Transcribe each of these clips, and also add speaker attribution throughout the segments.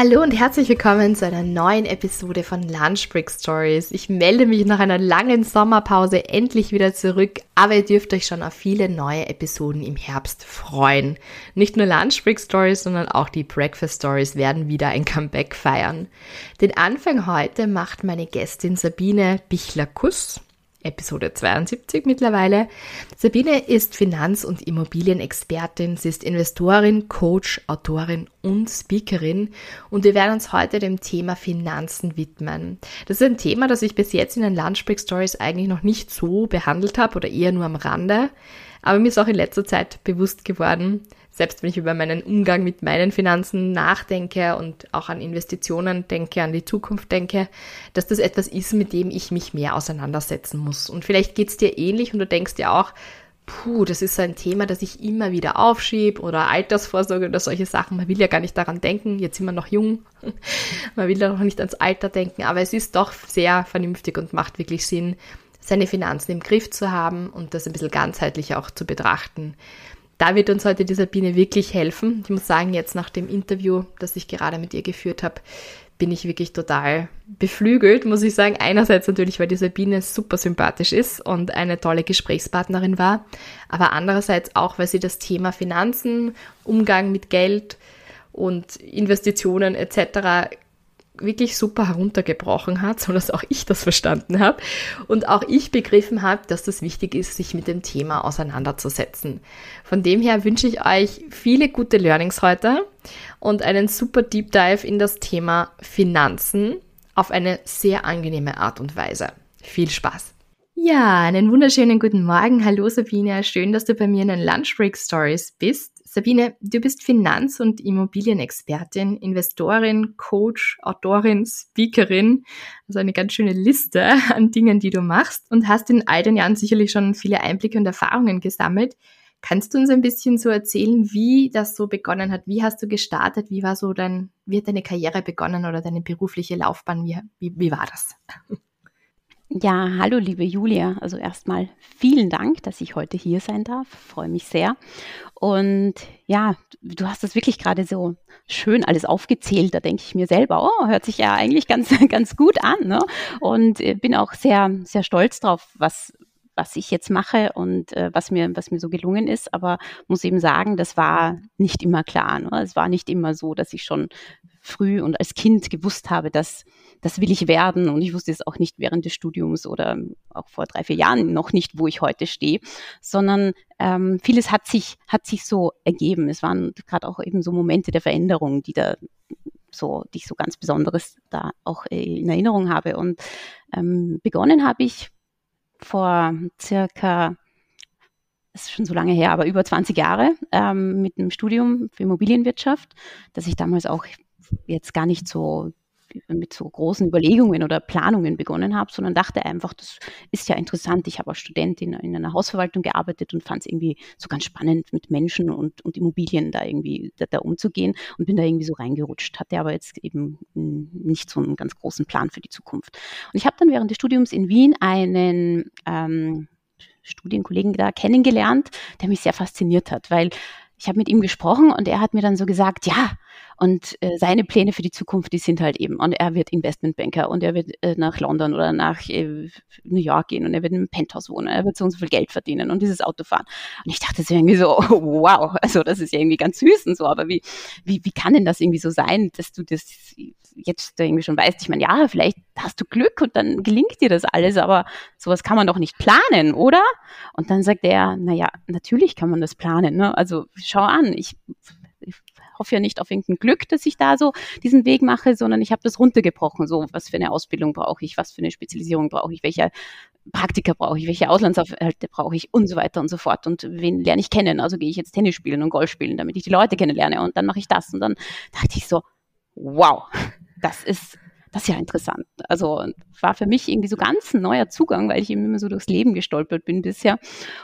Speaker 1: Hallo und herzlich willkommen zu einer neuen Episode von Lunch Break Stories. Ich melde mich nach einer langen Sommerpause endlich wieder zurück, aber ihr dürft euch schon auf viele neue Episoden im Herbst freuen. Nicht nur Lunch Break Stories, sondern auch die Breakfast Stories werden wieder ein Comeback feiern. Den Anfang heute macht meine Gästin Sabine Bichler-Kuss. Episode 72 mittlerweile. Sabine ist Finanz- und Immobilienexpertin. Sie ist Investorin, Coach, Autorin und Speakerin. Und wir werden uns heute dem Thema Finanzen widmen. Das ist ein Thema, das ich bis jetzt in den Lunchbreak Stories eigentlich noch nicht so behandelt habe oder eher nur am Rande. Aber mir ist auch in letzter Zeit bewusst geworden, selbst wenn ich über meinen Umgang mit meinen Finanzen nachdenke und auch an Investitionen denke, an die Zukunft denke, dass das etwas ist, mit dem ich mich mehr auseinandersetzen muss. Und vielleicht geht es dir ähnlich und du denkst dir auch, puh, das ist so ein Thema, das ich immer wieder aufschiebe oder Altersvorsorge oder solche Sachen. Man will ja gar nicht daran denken, jetzt sind wir noch jung, man will ja noch nicht ans Alter denken, aber es ist doch sehr vernünftig und macht wirklich Sinn, seine Finanzen im Griff zu haben und das ein bisschen ganzheitlich auch zu betrachten. Da wird uns heute die Sabine wirklich helfen. Ich muss sagen, jetzt nach dem Interview, das ich gerade mit ihr geführt habe, bin ich wirklich total beflügelt, muss ich sagen. Einerseits natürlich, weil die Sabine super sympathisch ist und eine tolle Gesprächspartnerin war, aber andererseits auch, weil sie das Thema Finanzen, Umgang mit Geld und Investitionen etc wirklich super heruntergebrochen hat, so dass auch ich das verstanden habe und auch ich begriffen habe, dass das wichtig ist, sich mit dem Thema auseinanderzusetzen. Von dem her wünsche ich euch viele gute Learnings heute und einen super Deep Dive in das Thema Finanzen auf eine sehr angenehme Art und Weise. Viel Spaß! Ja, einen wunderschönen guten Morgen. Hallo Sabine, schön, dass du bei mir in den Lunch Break Stories bist. Sabine, du bist Finanz- und Immobilienexpertin, Investorin, Coach, Autorin, Speakerin, also eine ganz schöne Liste an Dingen, die du machst und hast in all den Jahren sicherlich schon viele Einblicke und Erfahrungen gesammelt. Kannst du uns ein bisschen so erzählen, wie das so begonnen hat? Wie hast du gestartet? Wie war so dein, wie hat deine Karriere begonnen oder deine berufliche Laufbahn? Wie, wie, wie war das?
Speaker 2: Ja, hallo liebe Julia. Also erstmal vielen Dank, dass ich heute hier sein darf. Freue mich sehr. Und ja, du hast das wirklich gerade so schön alles aufgezählt. Da denke ich mir selber, oh, hört sich ja eigentlich ganz, ganz gut an. Ne? Und äh, bin auch sehr, sehr stolz drauf, was, was ich jetzt mache und äh, was mir was mir so gelungen ist, aber muss eben sagen, das war nicht immer klar. Ne? Es war nicht immer so, dass ich schon früh und als Kind gewusst habe, dass das will ich werden. Und ich wusste es auch nicht während des Studiums oder auch vor drei, vier Jahren noch nicht, wo ich heute stehe, sondern ähm, vieles hat sich, hat sich so ergeben. Es waren gerade auch eben so Momente der Veränderung, die da so, die ich so ganz Besonderes da auch in Erinnerung habe. Und ähm, begonnen habe ich vor circa das ist schon so lange her, aber über 20 Jahre ähm, mit einem Studium für Immobilienwirtschaft, das ich damals auch jetzt gar nicht so mit so großen Überlegungen oder Planungen begonnen habe, sondern dachte einfach, das ist ja interessant. Ich habe als Studentin in, in einer Hausverwaltung gearbeitet und fand es irgendwie so ganz spannend, mit Menschen und, und Immobilien da irgendwie da, da, umzugehen und bin da irgendwie so reingerutscht, hatte aber jetzt eben nicht so einen ganz großen Plan für die Zukunft. Und ich habe dann während des Studiums in Wien einen ähm, Studienkollegen da kennengelernt, der mich sehr fasziniert hat, weil ich habe mit ihm gesprochen und er hat mir dann so gesagt, ja, Und äh, seine Pläne für die Zukunft, die sind halt eben, und er wird Investmentbanker und er wird äh, nach London oder nach äh, New York gehen und er wird einem Penthouse wohnen, er wird so und so viel Geld verdienen und dieses Auto fahren. Und ich dachte so irgendwie so, wow, also das ist ja irgendwie ganz süß und so, aber wie, wie, wie kann denn das irgendwie so sein, dass du das jetzt irgendwie schon weißt? Ich meine, ja, vielleicht hast du Glück und dann gelingt dir das alles, aber sowas kann man doch nicht planen, oder? Und dann sagt er, naja, natürlich kann man das planen. Ne? Also schau an, ich, ich hoffe ja nicht auf irgendein Glück, dass ich da so diesen Weg mache, sondern ich habe das runtergebrochen. So, was für eine Ausbildung brauche ich, was für eine Spezialisierung brauche ich, welche Praktika brauche ich, welche Auslandsaufenthalte brauche ich und so weiter und so fort. Und wen lerne ich kennen? Also gehe ich jetzt Tennis spielen und Golf spielen, damit ich die Leute kennenlerne und dann mache ich das. Und dann dachte ich so, wow, das ist das ist ja interessant. Also war für mich irgendwie so ganz ein neuer Zugang, weil ich eben immer so durchs Leben gestolpert bin bisher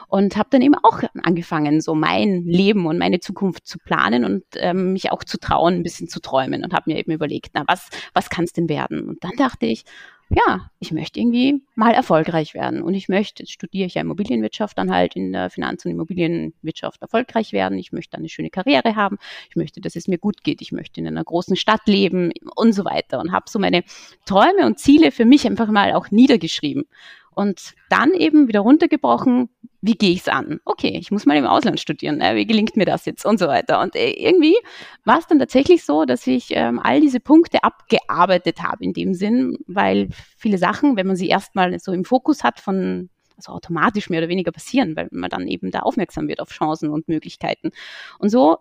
Speaker 2: und habe dann eben auch angefangen, so mein Leben und meine Zukunft zu planen und ähm, mich auch zu trauen, ein bisschen zu träumen und habe mir eben überlegt, na was was kann es denn werden? Und dann dachte ich, ja, ich möchte irgendwie mal erfolgreich werden. Und ich möchte, jetzt studiere ich ja Immobilienwirtschaft, dann halt in der Finanz- und Immobilienwirtschaft erfolgreich werden. Ich möchte eine schöne Karriere haben. Ich möchte, dass es mir gut geht. Ich möchte in einer großen Stadt leben und so weiter. Und habe so meine Träume und Ziele für mich einfach mal auch niedergeschrieben. Und dann eben wieder runtergebrochen, wie gehe ich es an? Okay, ich muss mal im Ausland studieren, äh, wie gelingt mir das jetzt und so weiter. Und äh, irgendwie war es dann tatsächlich so, dass ich ähm, all diese Punkte abgearbeitet habe in dem Sinn, weil viele Sachen, wenn man sie erstmal so im Fokus hat von also automatisch mehr oder weniger passieren, weil man dann eben da aufmerksam wird auf Chancen und Möglichkeiten. Und so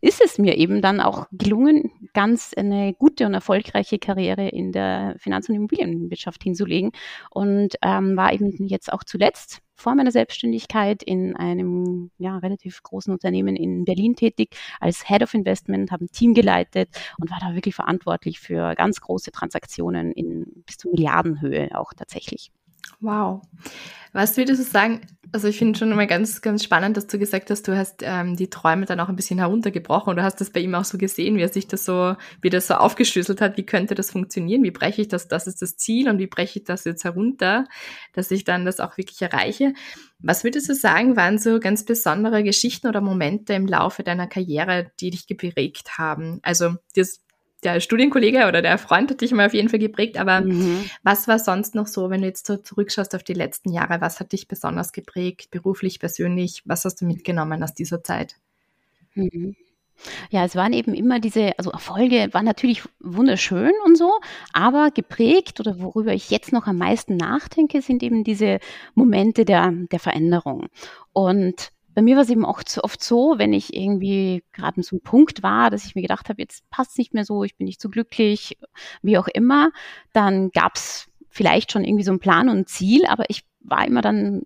Speaker 2: ist es mir eben dann auch gelungen, ganz eine gute und erfolgreiche Karriere in der Finanz- und Immobilienwirtschaft hinzulegen und ähm, war eben jetzt auch zuletzt vor meiner Selbstständigkeit in einem ja, relativ großen Unternehmen in Berlin tätig als Head of Investment, habe ein Team geleitet und war da wirklich verantwortlich für ganz große Transaktionen in bis zu Milliardenhöhe auch tatsächlich.
Speaker 1: Wow. Was würdest du sagen? Also ich finde schon immer ganz, ganz spannend, dass du gesagt hast, du hast ähm, die Träume dann auch ein bisschen heruntergebrochen du hast das bei ihm auch so gesehen, wie er sich das so, wie das so aufgeschlüsselt hat, wie könnte das funktionieren, wie breche ich das, das ist das Ziel und wie breche ich das jetzt herunter, dass ich dann das auch wirklich erreiche. Was würdest du sagen, waren so ganz besondere Geschichten oder Momente im Laufe deiner Karriere, die dich geprägt haben? Also das der Studienkollege oder der Freund hat dich mal auf jeden Fall geprägt, aber mhm. was war sonst noch so, wenn du jetzt so zurückschaust auf die letzten Jahre, was hat dich besonders geprägt, beruflich, persönlich, was hast du mitgenommen aus dieser Zeit?
Speaker 2: Mhm. Ja, es waren eben immer diese, also Erfolge waren natürlich wunderschön und so, aber geprägt oder worüber ich jetzt noch am meisten nachdenke, sind eben diese Momente der, der Veränderung. Und bei mir war es eben auch zu oft so, wenn ich irgendwie gerade so einem Punkt war, dass ich mir gedacht habe, jetzt passt es nicht mehr so, ich bin nicht so glücklich, wie auch immer, dann gab es vielleicht schon irgendwie so einen Plan und ein Ziel, aber ich war immer dann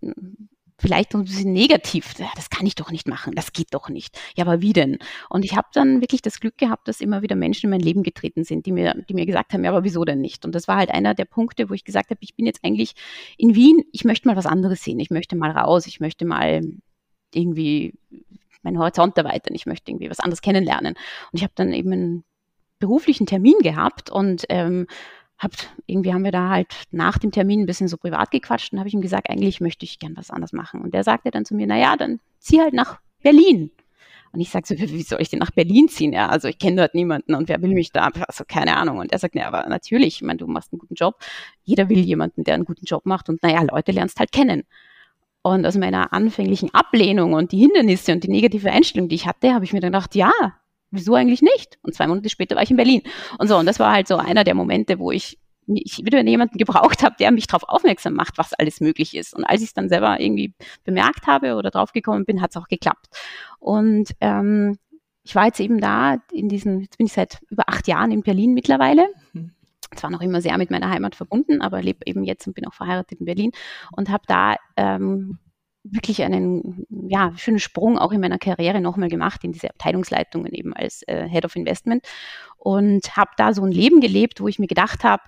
Speaker 2: vielleicht ein bisschen negativ. Das kann ich doch nicht machen, das geht doch nicht. Ja, aber wie denn? Und ich habe dann wirklich das Glück gehabt, dass immer wieder Menschen in mein Leben getreten sind, die mir, die mir gesagt haben, ja, aber wieso denn nicht? Und das war halt einer der Punkte, wo ich gesagt habe, ich bin jetzt eigentlich in Wien, ich möchte mal was anderes sehen, ich möchte mal raus, ich möchte mal irgendwie meinen Horizont erweitern, ich möchte irgendwie was anderes kennenlernen. Und ich habe dann eben einen beruflichen Termin gehabt und ähm, hab, irgendwie haben wir da halt nach dem Termin ein bisschen so privat gequatscht und habe ich ihm gesagt, eigentlich möchte ich gern was anderes machen. Und der sagte dann zu mir, naja, dann zieh halt nach Berlin. Und ich sage so, wie soll ich denn nach Berlin ziehen? Ja, also ich kenne dort niemanden und wer will mich da? Also keine Ahnung. Und er sagt, ja, aber natürlich, ich meine, du machst einen guten Job. Jeder will jemanden, der einen guten Job macht. Und naja, Leute lernst halt kennen. Und aus meiner anfänglichen Ablehnung und die Hindernisse und die negative Einstellung, die ich hatte, habe ich mir dann gedacht, ja, wieso eigentlich nicht? Und zwei Monate später war ich in Berlin. Und so, und das war halt so einer der Momente, wo ich, ich wieder jemanden gebraucht habe, der mich darauf aufmerksam macht, was alles möglich ist. Und als ich es dann selber irgendwie bemerkt habe oder draufgekommen bin, hat es auch geklappt. Und ähm, ich war jetzt eben da in diesen, jetzt bin ich seit über acht Jahren in Berlin mittlerweile. Mhm zwar noch immer sehr mit meiner Heimat verbunden, aber lebe eben jetzt und bin auch verheiratet in Berlin und habe da ähm, wirklich einen ja, schönen Sprung auch in meiner Karriere nochmal gemacht in diese Abteilungsleitungen eben als äh, Head of Investment und habe da so ein Leben gelebt, wo ich mir gedacht habe,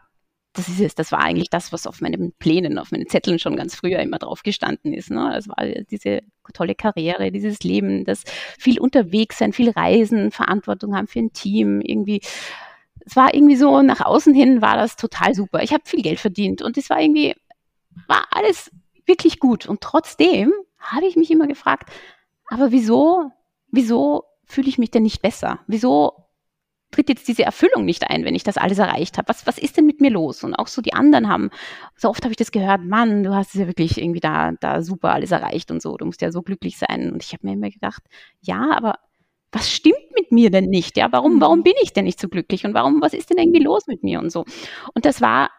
Speaker 2: das ist es, das war eigentlich das, was auf meinen Plänen, auf meinen Zetteln schon ganz früher immer drauf gestanden ist. Ne? Es war diese tolle Karriere, dieses Leben, das viel unterwegs sein, viel reisen, Verantwortung haben für ein Team, irgendwie es war irgendwie so, nach außen hin war das total super. Ich habe viel Geld verdient und es war irgendwie, war alles wirklich gut. Und trotzdem habe ich mich immer gefragt, aber wieso, wieso fühle ich mich denn nicht besser? Wieso tritt jetzt diese Erfüllung nicht ein, wenn ich das alles erreicht habe? Was, was ist denn mit mir los? Und auch so die anderen haben, so oft habe ich das gehört, Mann, du hast es ja wirklich irgendwie da, da super alles erreicht und so, du musst ja so glücklich sein. Und ich habe mir immer gedacht, ja, aber was stimmt mit mir denn nicht? Ja, warum, warum mhm. bin ich denn nicht so glücklich? Und warum, was ist denn irgendwie los mit mir und so? Und das war,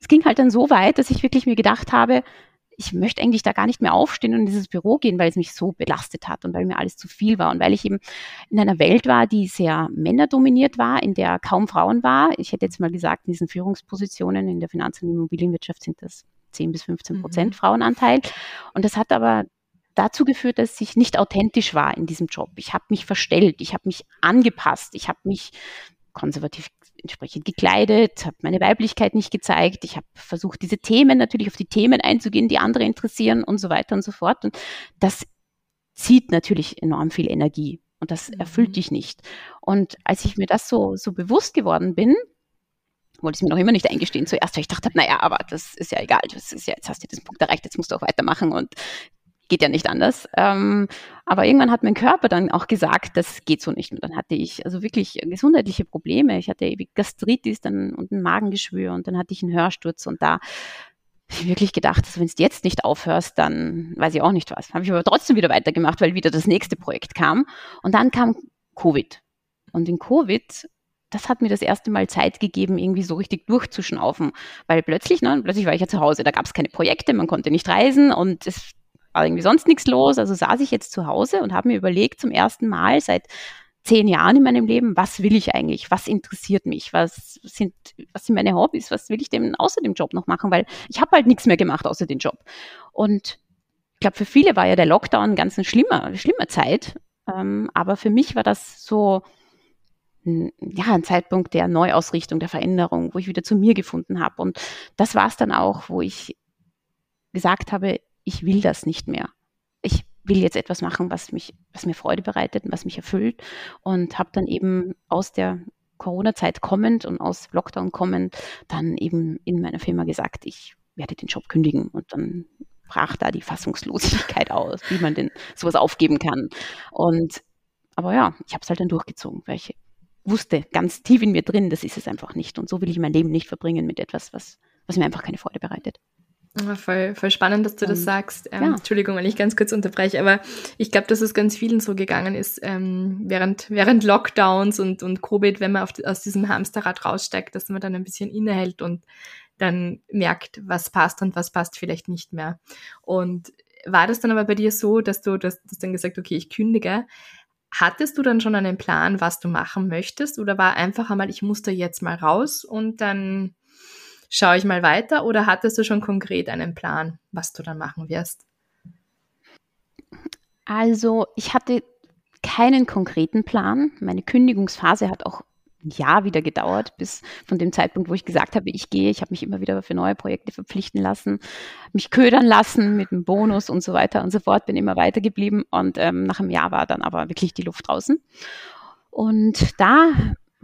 Speaker 2: es ging halt dann so weit, dass ich wirklich mir gedacht habe, ich möchte eigentlich da gar nicht mehr aufstehen und in dieses Büro gehen, weil es mich so belastet hat und weil mir alles zu viel war und weil ich eben in einer Welt war, die sehr männerdominiert war, in der kaum Frauen war. Ich hätte jetzt mal gesagt, in diesen Führungspositionen in der Finanz- und Immobilienwirtschaft sind das 10 bis 15 Prozent mhm. Frauenanteil. Und das hat aber dazu geführt, dass ich nicht authentisch war in diesem Job. Ich habe mich verstellt, ich habe mich angepasst, ich habe mich konservativ entsprechend gekleidet, habe meine Weiblichkeit nicht gezeigt. Ich habe versucht, diese Themen natürlich auf die Themen einzugehen, die andere interessieren und so weiter und so fort. Und das zieht natürlich enorm viel Energie und das erfüllt mhm. dich nicht. Und als ich mir das so, so bewusst geworden bin, wollte ich mir noch immer nicht eingestehen zuerst, weil ich dachte, naja, aber das ist ja egal, das ist ja, jetzt hast du diesen Punkt erreicht, jetzt musst du auch weitermachen und geht ja nicht anders. Ähm, aber irgendwann hat mein Körper dann auch gesagt, das geht so nicht. Und dann hatte ich also wirklich gesundheitliche Probleme. Ich hatte ewig Gastritis dann und ein Magengeschwür und dann hatte ich einen Hörsturz und da ich wirklich gedacht, also wenn du jetzt nicht aufhörst, dann weiß ich auch nicht was. Habe ich aber trotzdem wieder weitergemacht, weil wieder das nächste Projekt kam. Und dann kam Covid. Und in Covid das hat mir das erste Mal Zeit gegeben, irgendwie so richtig durchzuschnaufen. Weil plötzlich, ne, plötzlich war ich ja zu Hause, da gab es keine Projekte, man konnte nicht reisen und es war irgendwie sonst nichts los. Also saß ich jetzt zu Hause und habe mir überlegt, zum ersten Mal seit zehn Jahren in meinem Leben, was will ich eigentlich? Was interessiert mich? Was sind, was sind meine Hobbys? Was will ich denn außer dem Job noch machen? Weil ich habe halt nichts mehr gemacht außer den Job. Und ich glaube, für viele war ja der Lockdown ganz eine schlimmer, schlimmer Zeit. Ähm, aber für mich war das so, ja, ein Zeitpunkt der Neuausrichtung, der Veränderung, wo ich wieder zu mir gefunden habe. Und das war es dann auch, wo ich gesagt habe, ich will das nicht mehr. Ich will jetzt etwas machen, was mich, was mir Freude bereitet und was mich erfüllt und habe dann eben aus der Corona-Zeit kommend und aus Lockdown kommend dann eben in meiner Firma gesagt, ich werde den Job kündigen und dann brach da die Fassungslosigkeit aus, wie man denn sowas aufgeben kann. Und aber ja, ich habe es halt dann durchgezogen, weil ich wusste ganz tief in mir drin, das ist es einfach nicht. Und so will ich mein Leben nicht verbringen mit etwas, was, was mir einfach keine Freude bereitet.
Speaker 1: Ja, voll, voll spannend, dass du das sagst. Ähm, ja. Entschuldigung, wenn ich ganz kurz unterbreche, aber ich glaube, dass es ganz vielen so gegangen ist, ähm, während, während Lockdowns und, und Covid, wenn man auf, aus diesem Hamsterrad raussteigt, dass man dann ein bisschen innehält und dann merkt, was passt und was passt vielleicht nicht mehr. Und war das dann aber bei dir so, dass du, du hast dann gesagt, okay, ich kündige. Hattest du dann schon einen Plan, was du machen möchtest? Oder war einfach einmal, ich muss da jetzt mal raus und dann schaue ich mal weiter oder hattest du schon konkret einen Plan, was du dann machen wirst?
Speaker 2: Also ich hatte keinen konkreten Plan. Meine Kündigungsphase hat auch ein Jahr wieder gedauert, bis von dem Zeitpunkt, wo ich gesagt habe, ich gehe. Ich habe mich immer wieder für neue Projekte verpflichten lassen, mich ködern lassen mit einem Bonus und so weiter und so fort, bin immer weitergeblieben und ähm, nach einem Jahr war dann aber wirklich die Luft draußen. Und da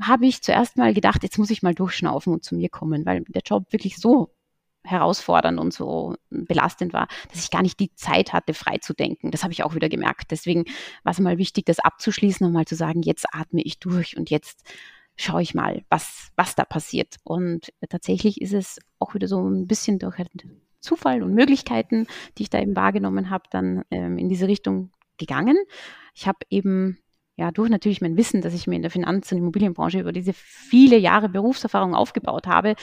Speaker 2: habe ich zuerst mal gedacht, jetzt muss ich mal durchschnaufen und zu mir kommen, weil der Job wirklich so herausfordernd und so belastend war, dass ich gar nicht die Zeit hatte, frei zu denken. Das habe ich auch wieder gemerkt. Deswegen war es mal wichtig, das abzuschließen und mal zu sagen, jetzt atme ich durch und jetzt schaue ich mal, was, was da passiert. Und tatsächlich ist es auch wieder so ein bisschen durch Zufall und Möglichkeiten, die ich da eben wahrgenommen habe, dann ähm, in diese Richtung gegangen. Ich habe eben ja, durch natürlich mein Wissen, dass ich mir in der Finanz- und Immobilienbranche über diese viele Jahre Berufserfahrung aufgebaut habe,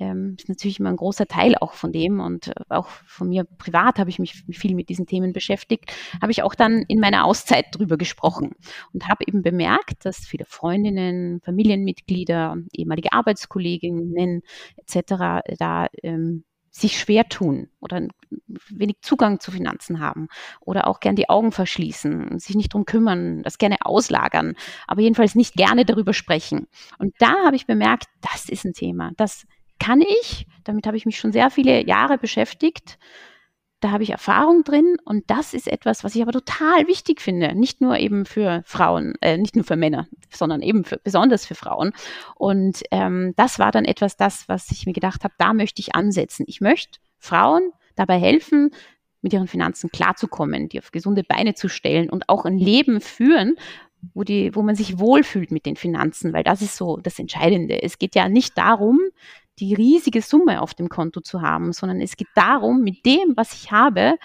Speaker 2: ähm, ist natürlich immer ein großer Teil auch von dem und äh, auch von mir privat habe ich mich viel mit diesen Themen beschäftigt, habe ich auch dann in meiner Auszeit drüber gesprochen und habe eben bemerkt, dass viele Freundinnen, Familienmitglieder, ehemalige Arbeitskolleginnen etc. da ähm, sich schwer tun oder wenig Zugang zu Finanzen haben oder auch gern die Augen verschließen, sich nicht drum kümmern, das gerne auslagern, aber jedenfalls nicht gerne darüber sprechen. Und da habe ich bemerkt, das ist ein Thema. Das kann ich, damit habe ich mich schon sehr viele Jahre beschäftigt da habe ich Erfahrung drin und das ist etwas, was ich aber total wichtig finde. Nicht nur eben für Frauen, äh, nicht nur für Männer, sondern eben für, besonders für Frauen. Und ähm, das war dann etwas, das, was ich mir gedacht habe, da möchte ich ansetzen. Ich möchte Frauen dabei helfen, mit ihren Finanzen klarzukommen, die auf gesunde Beine zu stellen und auch ein Leben führen, wo, die, wo man sich wohlfühlt mit den Finanzen, weil das ist so das Entscheidende. Es geht ja nicht darum, die riesige Summe auf dem Konto zu haben, sondern es geht darum, mit dem, was ich habe,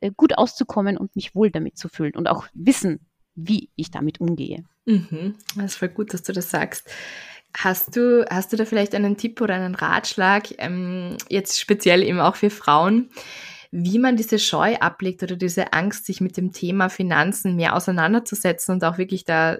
Speaker 2: äh, gut auszukommen und mich wohl damit zu fühlen und auch wissen, wie ich damit umgehe.
Speaker 1: Mhm. Das ist voll gut, dass du das sagst. Hast du, hast du da vielleicht einen Tipp oder einen Ratschlag, ähm, jetzt speziell eben auch für Frauen, wie man diese Scheu ablegt oder diese Angst, sich mit dem Thema Finanzen mehr auseinanderzusetzen und auch wirklich da,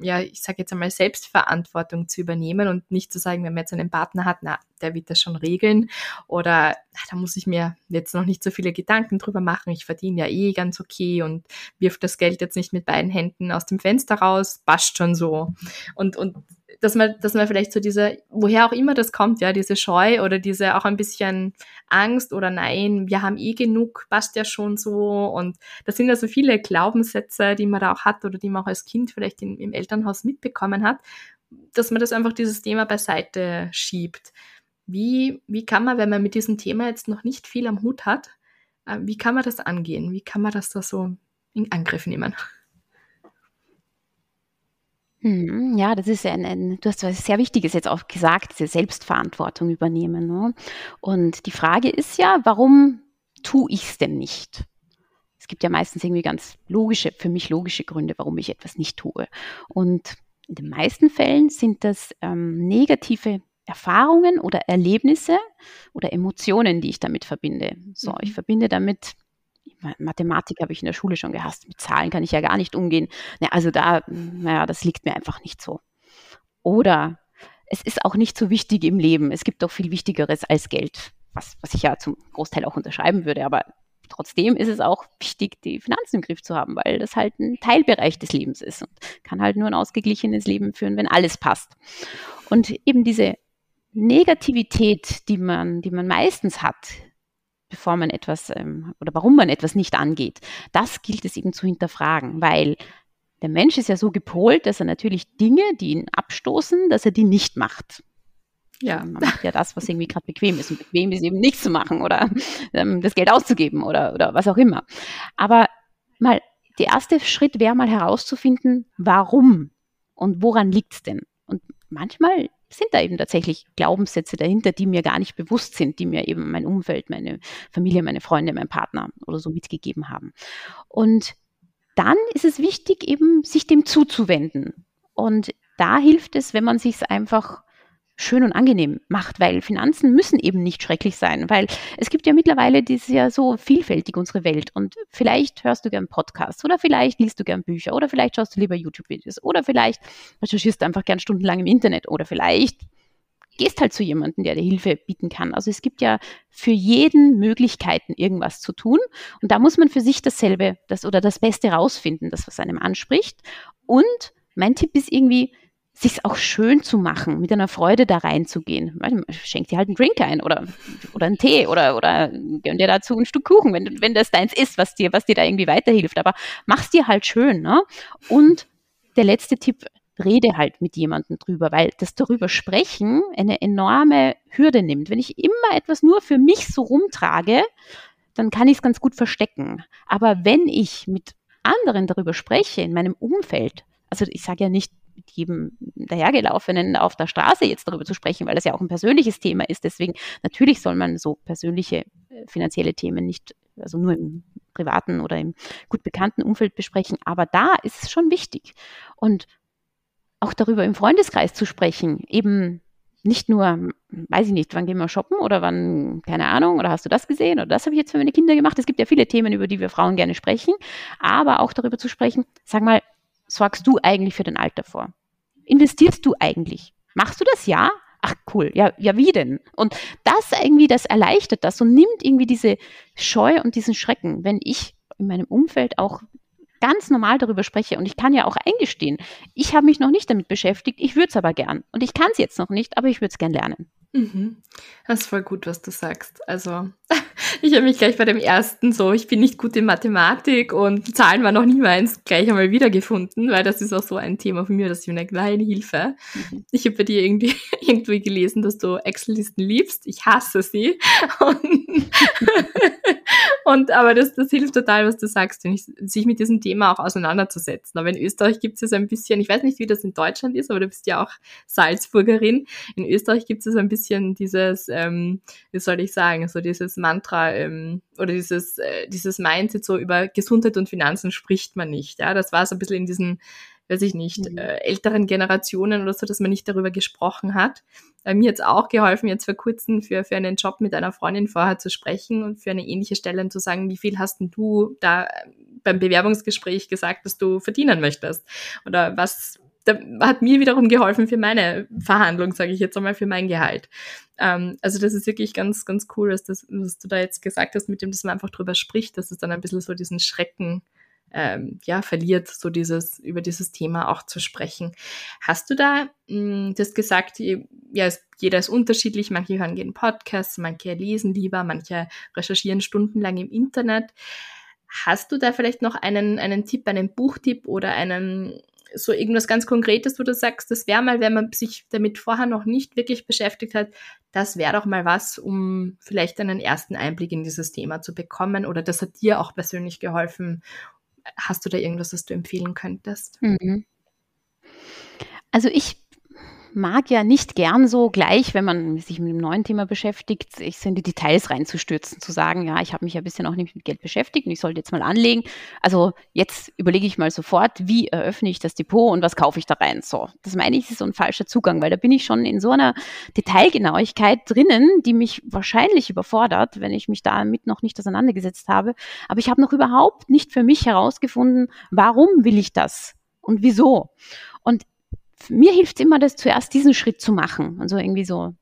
Speaker 1: ja, ich sage jetzt einmal, Selbstverantwortung zu übernehmen und nicht zu sagen, wenn man jetzt einen Partner hat, na, der wird das schon regeln oder na, da muss ich mir jetzt noch nicht so viele Gedanken drüber machen, ich verdiene ja eh ganz okay und wirf das Geld jetzt nicht mit beiden Händen aus dem Fenster raus, passt schon so. Und, und dass man, dass man vielleicht so diese, woher auch immer das kommt, ja, diese Scheu oder diese auch ein bisschen Angst oder nein, wir haben eh genug, passt ja schon so. Und das sind also viele Glaubenssätze, die man da auch hat oder die man auch als Kind vielleicht in, im Elternhaus mitbekommen hat, dass man das einfach dieses Thema beiseite schiebt. Wie, wie kann man, wenn man mit diesem Thema jetzt noch nicht viel am Hut hat, äh, wie kann man das angehen? Wie kann man das da so in Angriff nehmen?
Speaker 2: Mhm, ja, das ist ein, ein, du hast was sehr Wichtiges jetzt auch gesagt, diese Selbstverantwortung übernehmen. Ne? Und die Frage ist ja, warum tue ich es denn nicht? Es gibt ja meistens irgendwie ganz logische, für mich logische Gründe, warum ich etwas nicht tue. Und in den meisten Fällen sind das ähm, negative Erfahrungen oder Erlebnisse oder Emotionen, die ich damit verbinde. So, mhm. ich verbinde damit Mathematik habe ich in der Schule schon gehasst. Mit Zahlen kann ich ja gar nicht umgehen. Na, also da, naja, das liegt mir einfach nicht so. Oder es ist auch nicht so wichtig im Leben. Es gibt doch viel Wichtigeres als Geld, was, was ich ja zum Großteil auch unterschreiben würde. Aber trotzdem ist es auch wichtig, die Finanzen im Griff zu haben, weil das halt ein Teilbereich des Lebens ist und kann halt nur ein ausgeglichenes Leben führen, wenn alles passt. Und eben diese Negativität, die man, die man meistens hat, bevor man etwas ähm, oder warum man etwas nicht angeht. Das gilt es eben zu hinterfragen, weil der Mensch ist ja so gepolt, dass er natürlich Dinge, die ihn abstoßen, dass er die nicht macht. Ja. Man macht ja das, was irgendwie gerade bequem ist. Und bequem ist eben nichts zu machen oder ähm, das Geld auszugeben oder, oder was auch immer. Aber mal, der erste Schritt wäre mal herauszufinden, warum und woran liegt es denn? Und manchmal sind da eben tatsächlich Glaubenssätze dahinter, die mir gar nicht bewusst sind, die mir eben mein Umfeld, meine Familie, meine Freunde, mein Partner oder so mitgegeben haben. Und dann ist es wichtig, eben sich dem zuzuwenden. Und da hilft es, wenn man sich es einfach schön und angenehm macht, weil Finanzen müssen eben nicht schrecklich sein, weil es gibt ja mittlerweile, die ist ja so vielfältig, unsere Welt. Und vielleicht hörst du gern Podcasts oder vielleicht liest du gern Bücher oder vielleicht schaust du lieber YouTube-Videos oder vielleicht recherchierst du einfach gern stundenlang im Internet oder vielleicht gehst halt zu jemandem, der dir Hilfe bieten kann. Also es gibt ja für jeden Möglichkeiten, irgendwas zu tun. Und da muss man für sich dasselbe das oder das Beste rausfinden, das, was einem anspricht. Und mein Tipp ist irgendwie, sich auch schön zu machen, mit einer Freude da reinzugehen. Schenk dir halt einen Drink ein oder, oder einen Tee oder, oder gönn dir dazu ein Stück Kuchen, wenn, wenn das deins ist, was dir, was dir da irgendwie weiterhilft. Aber mach's dir halt schön. Ne? Und der letzte Tipp, rede halt mit jemandem drüber, weil das darüber sprechen eine enorme Hürde nimmt. Wenn ich immer etwas nur für mich so rumtrage, dann kann ich es ganz gut verstecken. Aber wenn ich mit anderen darüber spreche, in meinem Umfeld, also ich sage ja nicht, mit jedem dahergelaufenen auf der Straße jetzt darüber zu sprechen, weil das ja auch ein persönliches Thema ist. Deswegen natürlich soll man so persönliche äh, finanzielle Themen nicht, also nur im privaten oder im gut bekannten Umfeld besprechen. Aber da ist es schon wichtig. Und auch darüber im Freundeskreis zu sprechen, eben nicht nur, weiß ich nicht, wann gehen wir shoppen oder wann, keine Ahnung, oder hast du das gesehen oder das habe ich jetzt für meine Kinder gemacht. Es gibt ja viele Themen, über die wir Frauen gerne sprechen, aber auch darüber zu sprechen, sag mal, sorgst du eigentlich für dein Alter vor? Investierst du eigentlich? Machst du das ja? Ach cool, ja, ja, wie denn? Und das irgendwie, das erleichtert das und nimmt irgendwie diese Scheu und diesen Schrecken, wenn ich in meinem Umfeld auch ganz normal darüber spreche und ich kann ja auch eingestehen, ich habe mich noch nicht damit beschäftigt, ich würde es aber gern und ich kann es jetzt noch nicht, aber ich würde es gern lernen.
Speaker 1: Mhm. Das ist voll gut, was du sagst. Also, ich habe mich gleich bei dem ersten so, ich bin nicht gut in Mathematik und Zahlen waren noch nie meins, gleich einmal wiedergefunden, weil das ist auch so ein Thema von mir, dass ich mir denke, nein, Hilfe. Mhm. Ich habe bei dir irgendwie, irgendwie gelesen, dass du Excel-Listen liebst. Ich hasse sie. Und, Und aber das, das hilft total, was du sagst, sich mit diesem Thema auch auseinanderzusetzen. Aber in Österreich gibt es ja so ein bisschen, ich weiß nicht, wie das in Deutschland ist, aber du bist ja auch Salzburgerin. In Österreich gibt es so ein bisschen dieses, ähm, wie soll ich sagen, so dieses Mantra ähm, oder dieses, äh, dieses Mindset, so über Gesundheit und Finanzen spricht man nicht. Ja, das war so ein bisschen in diesen weiß ich nicht, mhm. äh, älteren Generationen oder so, dass man nicht darüber gesprochen hat. Äh, mir jetzt auch geholfen, jetzt vor kurzem für, für einen Job mit einer Freundin vorher zu sprechen und für eine ähnliche Stelle zu sagen, wie viel hast denn du da beim Bewerbungsgespräch gesagt, dass du verdienen möchtest? Oder was da hat mir wiederum geholfen für meine Verhandlung, sage ich jetzt einmal, für mein Gehalt. Ähm, also das ist wirklich ganz, ganz cool, dass das, was du da jetzt gesagt hast, mit dem, dass man einfach drüber spricht, dass es dann ein bisschen so diesen Schrecken ähm, ja, verliert, so dieses, über dieses Thema auch zu sprechen. Hast du da, mh, hm, das gesagt, ja, jeder ist unterschiedlich, manche hören gerne Podcasts, manche lesen lieber, manche recherchieren stundenlang im Internet. Hast du da vielleicht noch einen, einen Tipp, einen Buchtipp oder einen, so irgendwas ganz Konkretes, wo du sagst, das wäre mal, wenn man sich damit vorher noch nicht wirklich beschäftigt hat, das wäre doch mal was, um vielleicht einen ersten Einblick in dieses Thema zu bekommen oder das hat dir auch persönlich geholfen, Hast du da irgendwas, das du empfehlen könntest? Mhm.
Speaker 2: Also ich mag ja nicht gern so gleich, wenn man sich mit einem neuen Thema beschäftigt, sich in die Details reinzustürzen, zu sagen, ja, ich habe mich ja bisher noch nicht mit Geld beschäftigt und ich sollte jetzt mal anlegen. Also jetzt überlege ich mal sofort, wie eröffne ich das Depot und was kaufe ich da rein. So, das meine ich, ist so ein falscher Zugang, weil da bin ich schon in so einer Detailgenauigkeit drinnen, die mich wahrscheinlich überfordert, wenn ich mich damit noch nicht auseinandergesetzt habe. Aber ich habe noch überhaupt nicht für mich herausgefunden, warum will ich das und wieso. Und mir hilft immer, das zuerst diesen Schritt zu machen. Also irgendwie so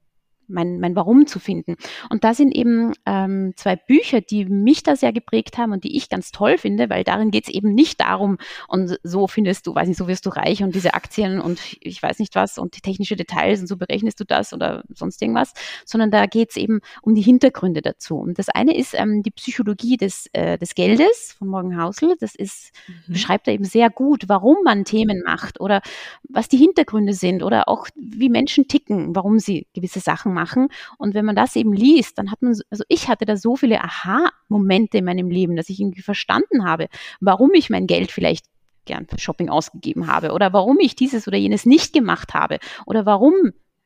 Speaker 2: mein, mein Warum zu finden. Und da sind eben ähm, zwei Bücher, die mich da sehr geprägt haben und die ich ganz toll finde, weil darin geht es eben nicht darum, und so findest du, weiß nicht, so wirst du reich und diese Aktien und ich weiß nicht was und die technische Details und so berechnest du das oder sonst irgendwas, sondern da geht es eben um die Hintergründe dazu. Und das eine ist ähm, die Psychologie des, äh, des Geldes von Morgan Housel. Das ist, mhm. beschreibt er eben sehr gut, warum man Themen macht oder was die Hintergründe sind oder auch wie Menschen ticken, warum sie gewisse Sachen machen machen. Und wenn man das eben liest, dann hat man, also ich hatte da so viele Aha-Momente in meinem Leben, dass ich irgendwie verstanden habe, warum ich mein Geld vielleicht gern für Shopping ausgegeben habe oder warum ich dieses oder jenes nicht gemacht habe oder warum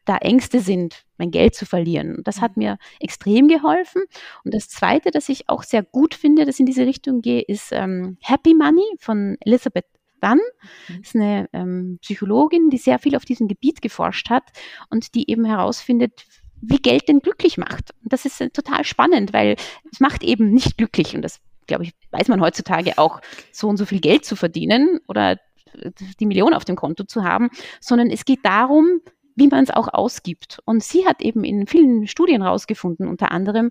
Speaker 2: da Ängste sind, mein Geld zu verlieren. Das hat mir extrem geholfen. Und das Zweite, das ich auch sehr gut finde, das in diese Richtung geht, ist ähm, Happy Money von Elizabeth Dunn. Das mhm. ist eine ähm, Psychologin, die sehr viel auf diesem Gebiet geforscht hat und die eben herausfindet, wie Geld denn glücklich macht. Und das ist äh, total spannend, weil es macht eben nicht glücklich. Und das, glaube ich, weiß man heutzutage auch, so und so viel Geld zu verdienen oder die Million auf dem Konto zu haben, sondern es geht darum, wie man es auch ausgibt. Und sie hat eben in vielen Studien herausgefunden, unter anderem,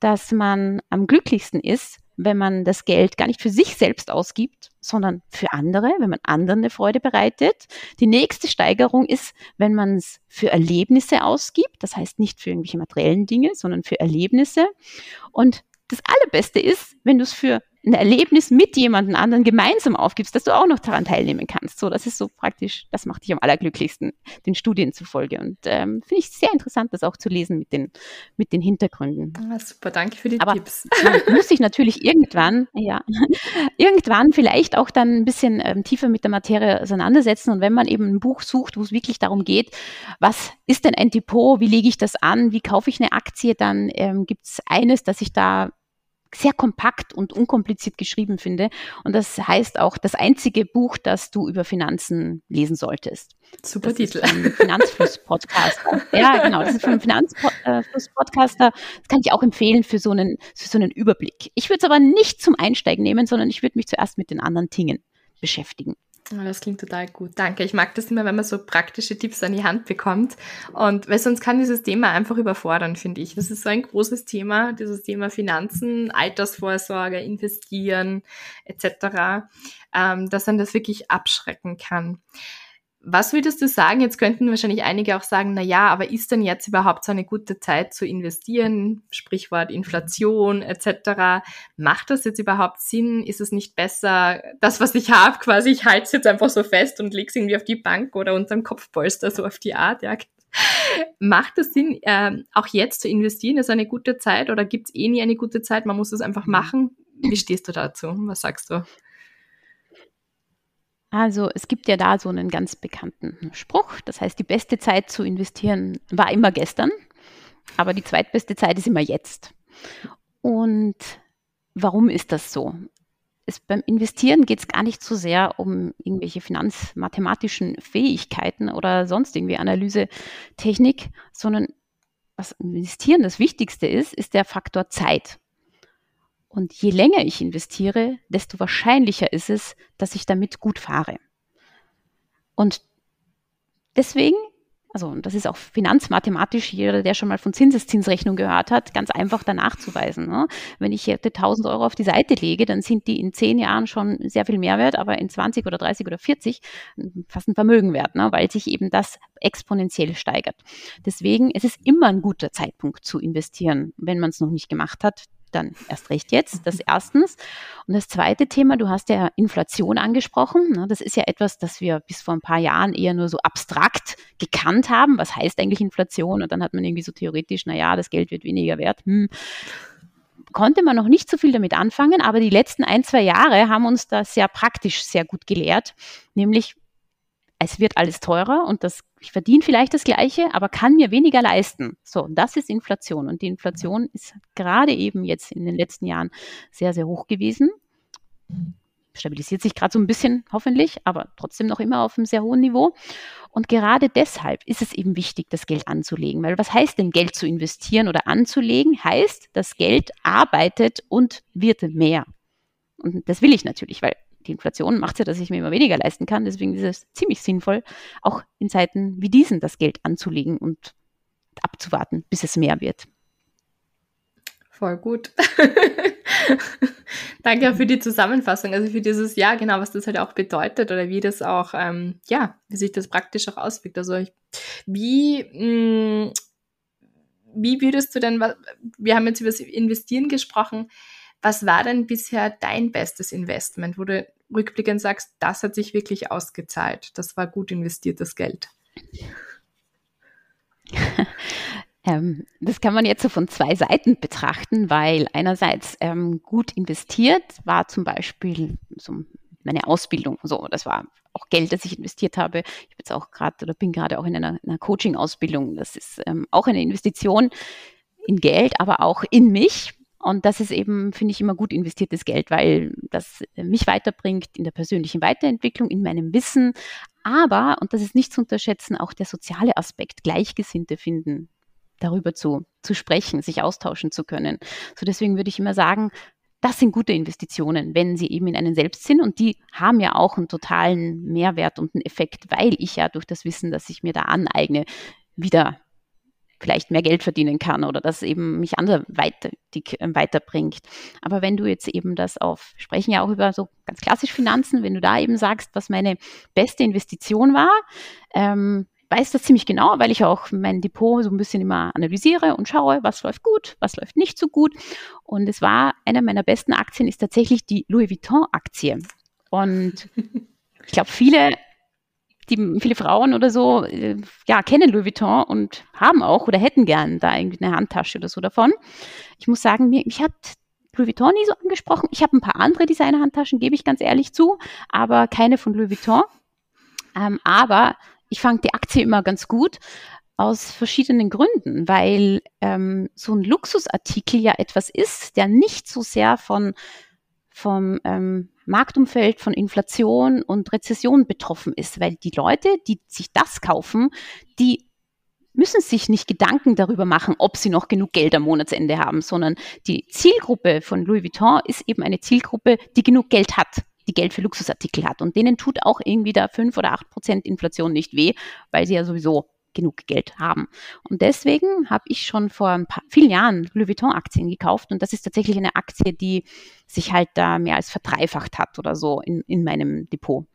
Speaker 2: dass man am glücklichsten ist, wenn man das Geld gar nicht für sich selbst ausgibt, sondern für andere, wenn man anderen eine Freude bereitet. Die nächste Steigerung ist, wenn man es für Erlebnisse ausgibt, das heißt nicht für irgendwelche materiellen Dinge, sondern für Erlebnisse. Und das Allerbeste ist, wenn du es für ein Erlebnis mit jemandem anderen gemeinsam aufgibst, dass du auch noch daran teilnehmen kannst. So, das ist so praktisch, das macht dich am allerglücklichsten, den Studien zufolge. Und ähm, finde ich sehr interessant, das auch zu lesen mit den, mit den Hintergründen.
Speaker 1: Ah, super, danke für die
Speaker 2: Aber
Speaker 1: Tipps.
Speaker 2: Muss sich natürlich irgendwann, ja, irgendwann vielleicht auch dann ein bisschen ähm, tiefer mit der Materie auseinandersetzen. Und wenn man eben ein Buch sucht, wo es wirklich darum geht, was ist denn ein Depot, wie lege ich das an, wie kaufe ich eine Aktie, dann ähm, gibt es eines, das ich da sehr kompakt und unkompliziert geschrieben finde. Und das heißt auch das einzige Buch, das du über Finanzen lesen solltest.
Speaker 1: Super
Speaker 2: das
Speaker 1: Titel.
Speaker 2: Finanzfluss-Podcaster. ja, genau. Das ist von Finanzfluss-Podcaster. Das kann ich auch empfehlen für so einen, für so einen Überblick. Ich würde es aber nicht zum Einsteigen nehmen, sondern ich würde mich zuerst mit den anderen Dingen beschäftigen.
Speaker 1: Das klingt total gut. Danke. Ich mag das immer, wenn man so praktische Tipps an die Hand bekommt. Und weil sonst kann dieses Thema einfach überfordern, finde ich. Das ist so ein großes Thema, dieses Thema Finanzen, Altersvorsorge, Investieren etc., ähm, dass dann das wirklich abschrecken kann. Was würdest du sagen? Jetzt könnten wahrscheinlich einige auch sagen, na ja, aber ist denn jetzt überhaupt so eine gute Zeit zu investieren? Sprichwort Inflation etc. Macht das jetzt überhaupt Sinn? Ist es nicht besser, das, was ich habe, quasi, ich halte es jetzt einfach so fest und lege es irgendwie auf die Bank oder unterm Kopfpolster, so auf die Art? Ja, Macht es Sinn, äh, auch jetzt zu investieren? Ist eine gute Zeit oder gibt es eh nie eine gute Zeit? Man muss es einfach machen. Wie stehst du dazu? Was sagst du?
Speaker 2: Also es gibt ja da so einen ganz bekannten Spruch. Das heißt, die beste Zeit zu investieren war immer gestern, aber die zweitbeste Zeit ist immer jetzt. Und warum ist das so? Es, beim Investieren geht es gar nicht so sehr um irgendwelche finanzmathematischen Fähigkeiten oder sonst irgendwie Analysetechnik, sondern was Investieren das Wichtigste ist, ist der Faktor Zeit. Und je länger ich investiere, desto wahrscheinlicher ist es, dass ich damit gut fahre. Und deswegen, also das ist auch finanzmathematisch, jeder, der schon mal von Zinseszinsrechnung gehört hat, ganz einfach danach zu weisen. Ne? Wenn ich jetzt 1000 Euro auf die Seite lege, dann sind die in zehn Jahren schon sehr viel mehr wert, aber in 20 oder 30 oder 40 fast ein Vermögen wert, ne? weil sich eben das exponentiell steigert. Deswegen, es ist immer ein guter Zeitpunkt zu investieren, wenn man es noch nicht gemacht hat dann erst recht jetzt, das erstens. Und das zweite Thema, du hast ja Inflation angesprochen. Ne? Das ist ja etwas, das wir bis vor ein paar Jahren eher nur so abstrakt gekannt haben. Was heißt eigentlich Inflation? Und dann hat man irgendwie so theoretisch, naja, das Geld wird weniger wert. Hm konnte man noch nicht so viel damit anfangen, aber die letzten ein, zwei Jahre haben uns das sehr praktisch sehr gut gelehrt, nämlich es wird alles teurer und das, ich verdiene vielleicht das Gleiche, aber kann mir weniger leisten. So, das ist Inflation. Und die Inflation ist gerade eben jetzt in den letzten Jahren sehr, sehr hoch gewesen. Stabilisiert sich gerade so ein bisschen, hoffentlich, aber trotzdem noch immer auf einem sehr hohen Niveau. Und gerade deshalb ist es eben wichtig, das Geld anzulegen. Weil was heißt denn Geld zu investieren oder anzulegen? Heißt, das Geld arbeitet und wird mehr. Und das will ich natürlich, weil die Inflation macht ja, dass ich mir immer weniger leisten kann. Deswegen ist es ziemlich sinnvoll, auch in Zeiten wie diesen das Geld anzulegen und abzuwarten, bis es mehr wird.
Speaker 1: Voll gut. Danke auch für die Zusammenfassung, also für dieses Jahr, genau, was das halt auch bedeutet oder wie das auch, ähm, ja, wie sich das praktisch auch auswirkt. Also ich, wie, mh, mm, wie würdest du denn, wir haben jetzt über das Investieren gesprochen, was war denn bisher dein bestes Investment, wo du rückblickend sagst, das hat sich wirklich ausgezahlt, das war gut investiertes Geld?
Speaker 2: Ähm, das kann man jetzt so von zwei Seiten betrachten, weil einerseits ähm, gut investiert war zum Beispiel so meine Ausbildung. So, das war auch Geld, das ich investiert habe. Ich bin jetzt auch gerade oder bin gerade auch in einer, einer Coaching-Ausbildung. Das ist ähm, auch eine Investition in Geld, aber auch in mich. Und das ist eben, finde ich, immer gut investiertes Geld, weil das mich weiterbringt in der persönlichen Weiterentwicklung, in meinem Wissen. Aber, und das ist nicht zu unterschätzen, auch der soziale Aspekt, Gleichgesinnte finden, darüber zu, zu sprechen, sich austauschen zu können. So deswegen würde ich immer sagen, das sind gute Investitionen, wenn sie eben in einen selbst sind. Und die haben ja auch einen totalen Mehrwert und einen Effekt, weil ich ja durch das Wissen, das ich mir da aneigne, wieder vielleicht mehr Geld verdienen kann oder das eben mich anderweitig äh, weiterbringt. Aber wenn du jetzt eben das auf, sprechen ja auch über so ganz klassisch Finanzen, wenn du da eben sagst, was meine beste Investition war, ähm, weiß das ziemlich genau, weil ich auch mein Depot so ein bisschen immer analysiere und schaue, was läuft gut, was läuft nicht so gut. Und es war eine meiner besten Aktien ist tatsächlich die Louis Vuitton Aktie. Und ich glaube, viele die viele Frauen oder so, äh, ja, kennen Louis Vuitton und haben auch oder hätten gern da irgendwie eine Handtasche oder so davon. Ich muss sagen, mir, mich hat Louis Vuitton nie so angesprochen. Ich habe ein paar andere Designer-Handtaschen, gebe ich ganz ehrlich zu, aber keine von Louis Vuitton. Ähm, aber ich fand die Aktie immer ganz gut aus verschiedenen Gründen, weil ähm, so ein Luxusartikel ja etwas ist, der nicht so sehr von vom ähm, Marktumfeld von Inflation und Rezession betroffen ist, weil die Leute, die sich das kaufen, die müssen sich nicht Gedanken darüber machen, ob sie noch genug Geld am Monatsende haben, sondern die Zielgruppe von Louis Vuitton ist eben eine Zielgruppe, die genug Geld hat, die Geld für Luxusartikel hat. Und denen tut auch irgendwie da fünf oder acht Prozent Inflation nicht weh, weil sie ja sowieso genug Geld haben. Und deswegen habe ich schon vor ein paar, vielen Jahren Louis Vuitton-Aktien gekauft und das ist tatsächlich eine Aktie, die sich halt da mehr als verdreifacht hat oder so in, in meinem Depot.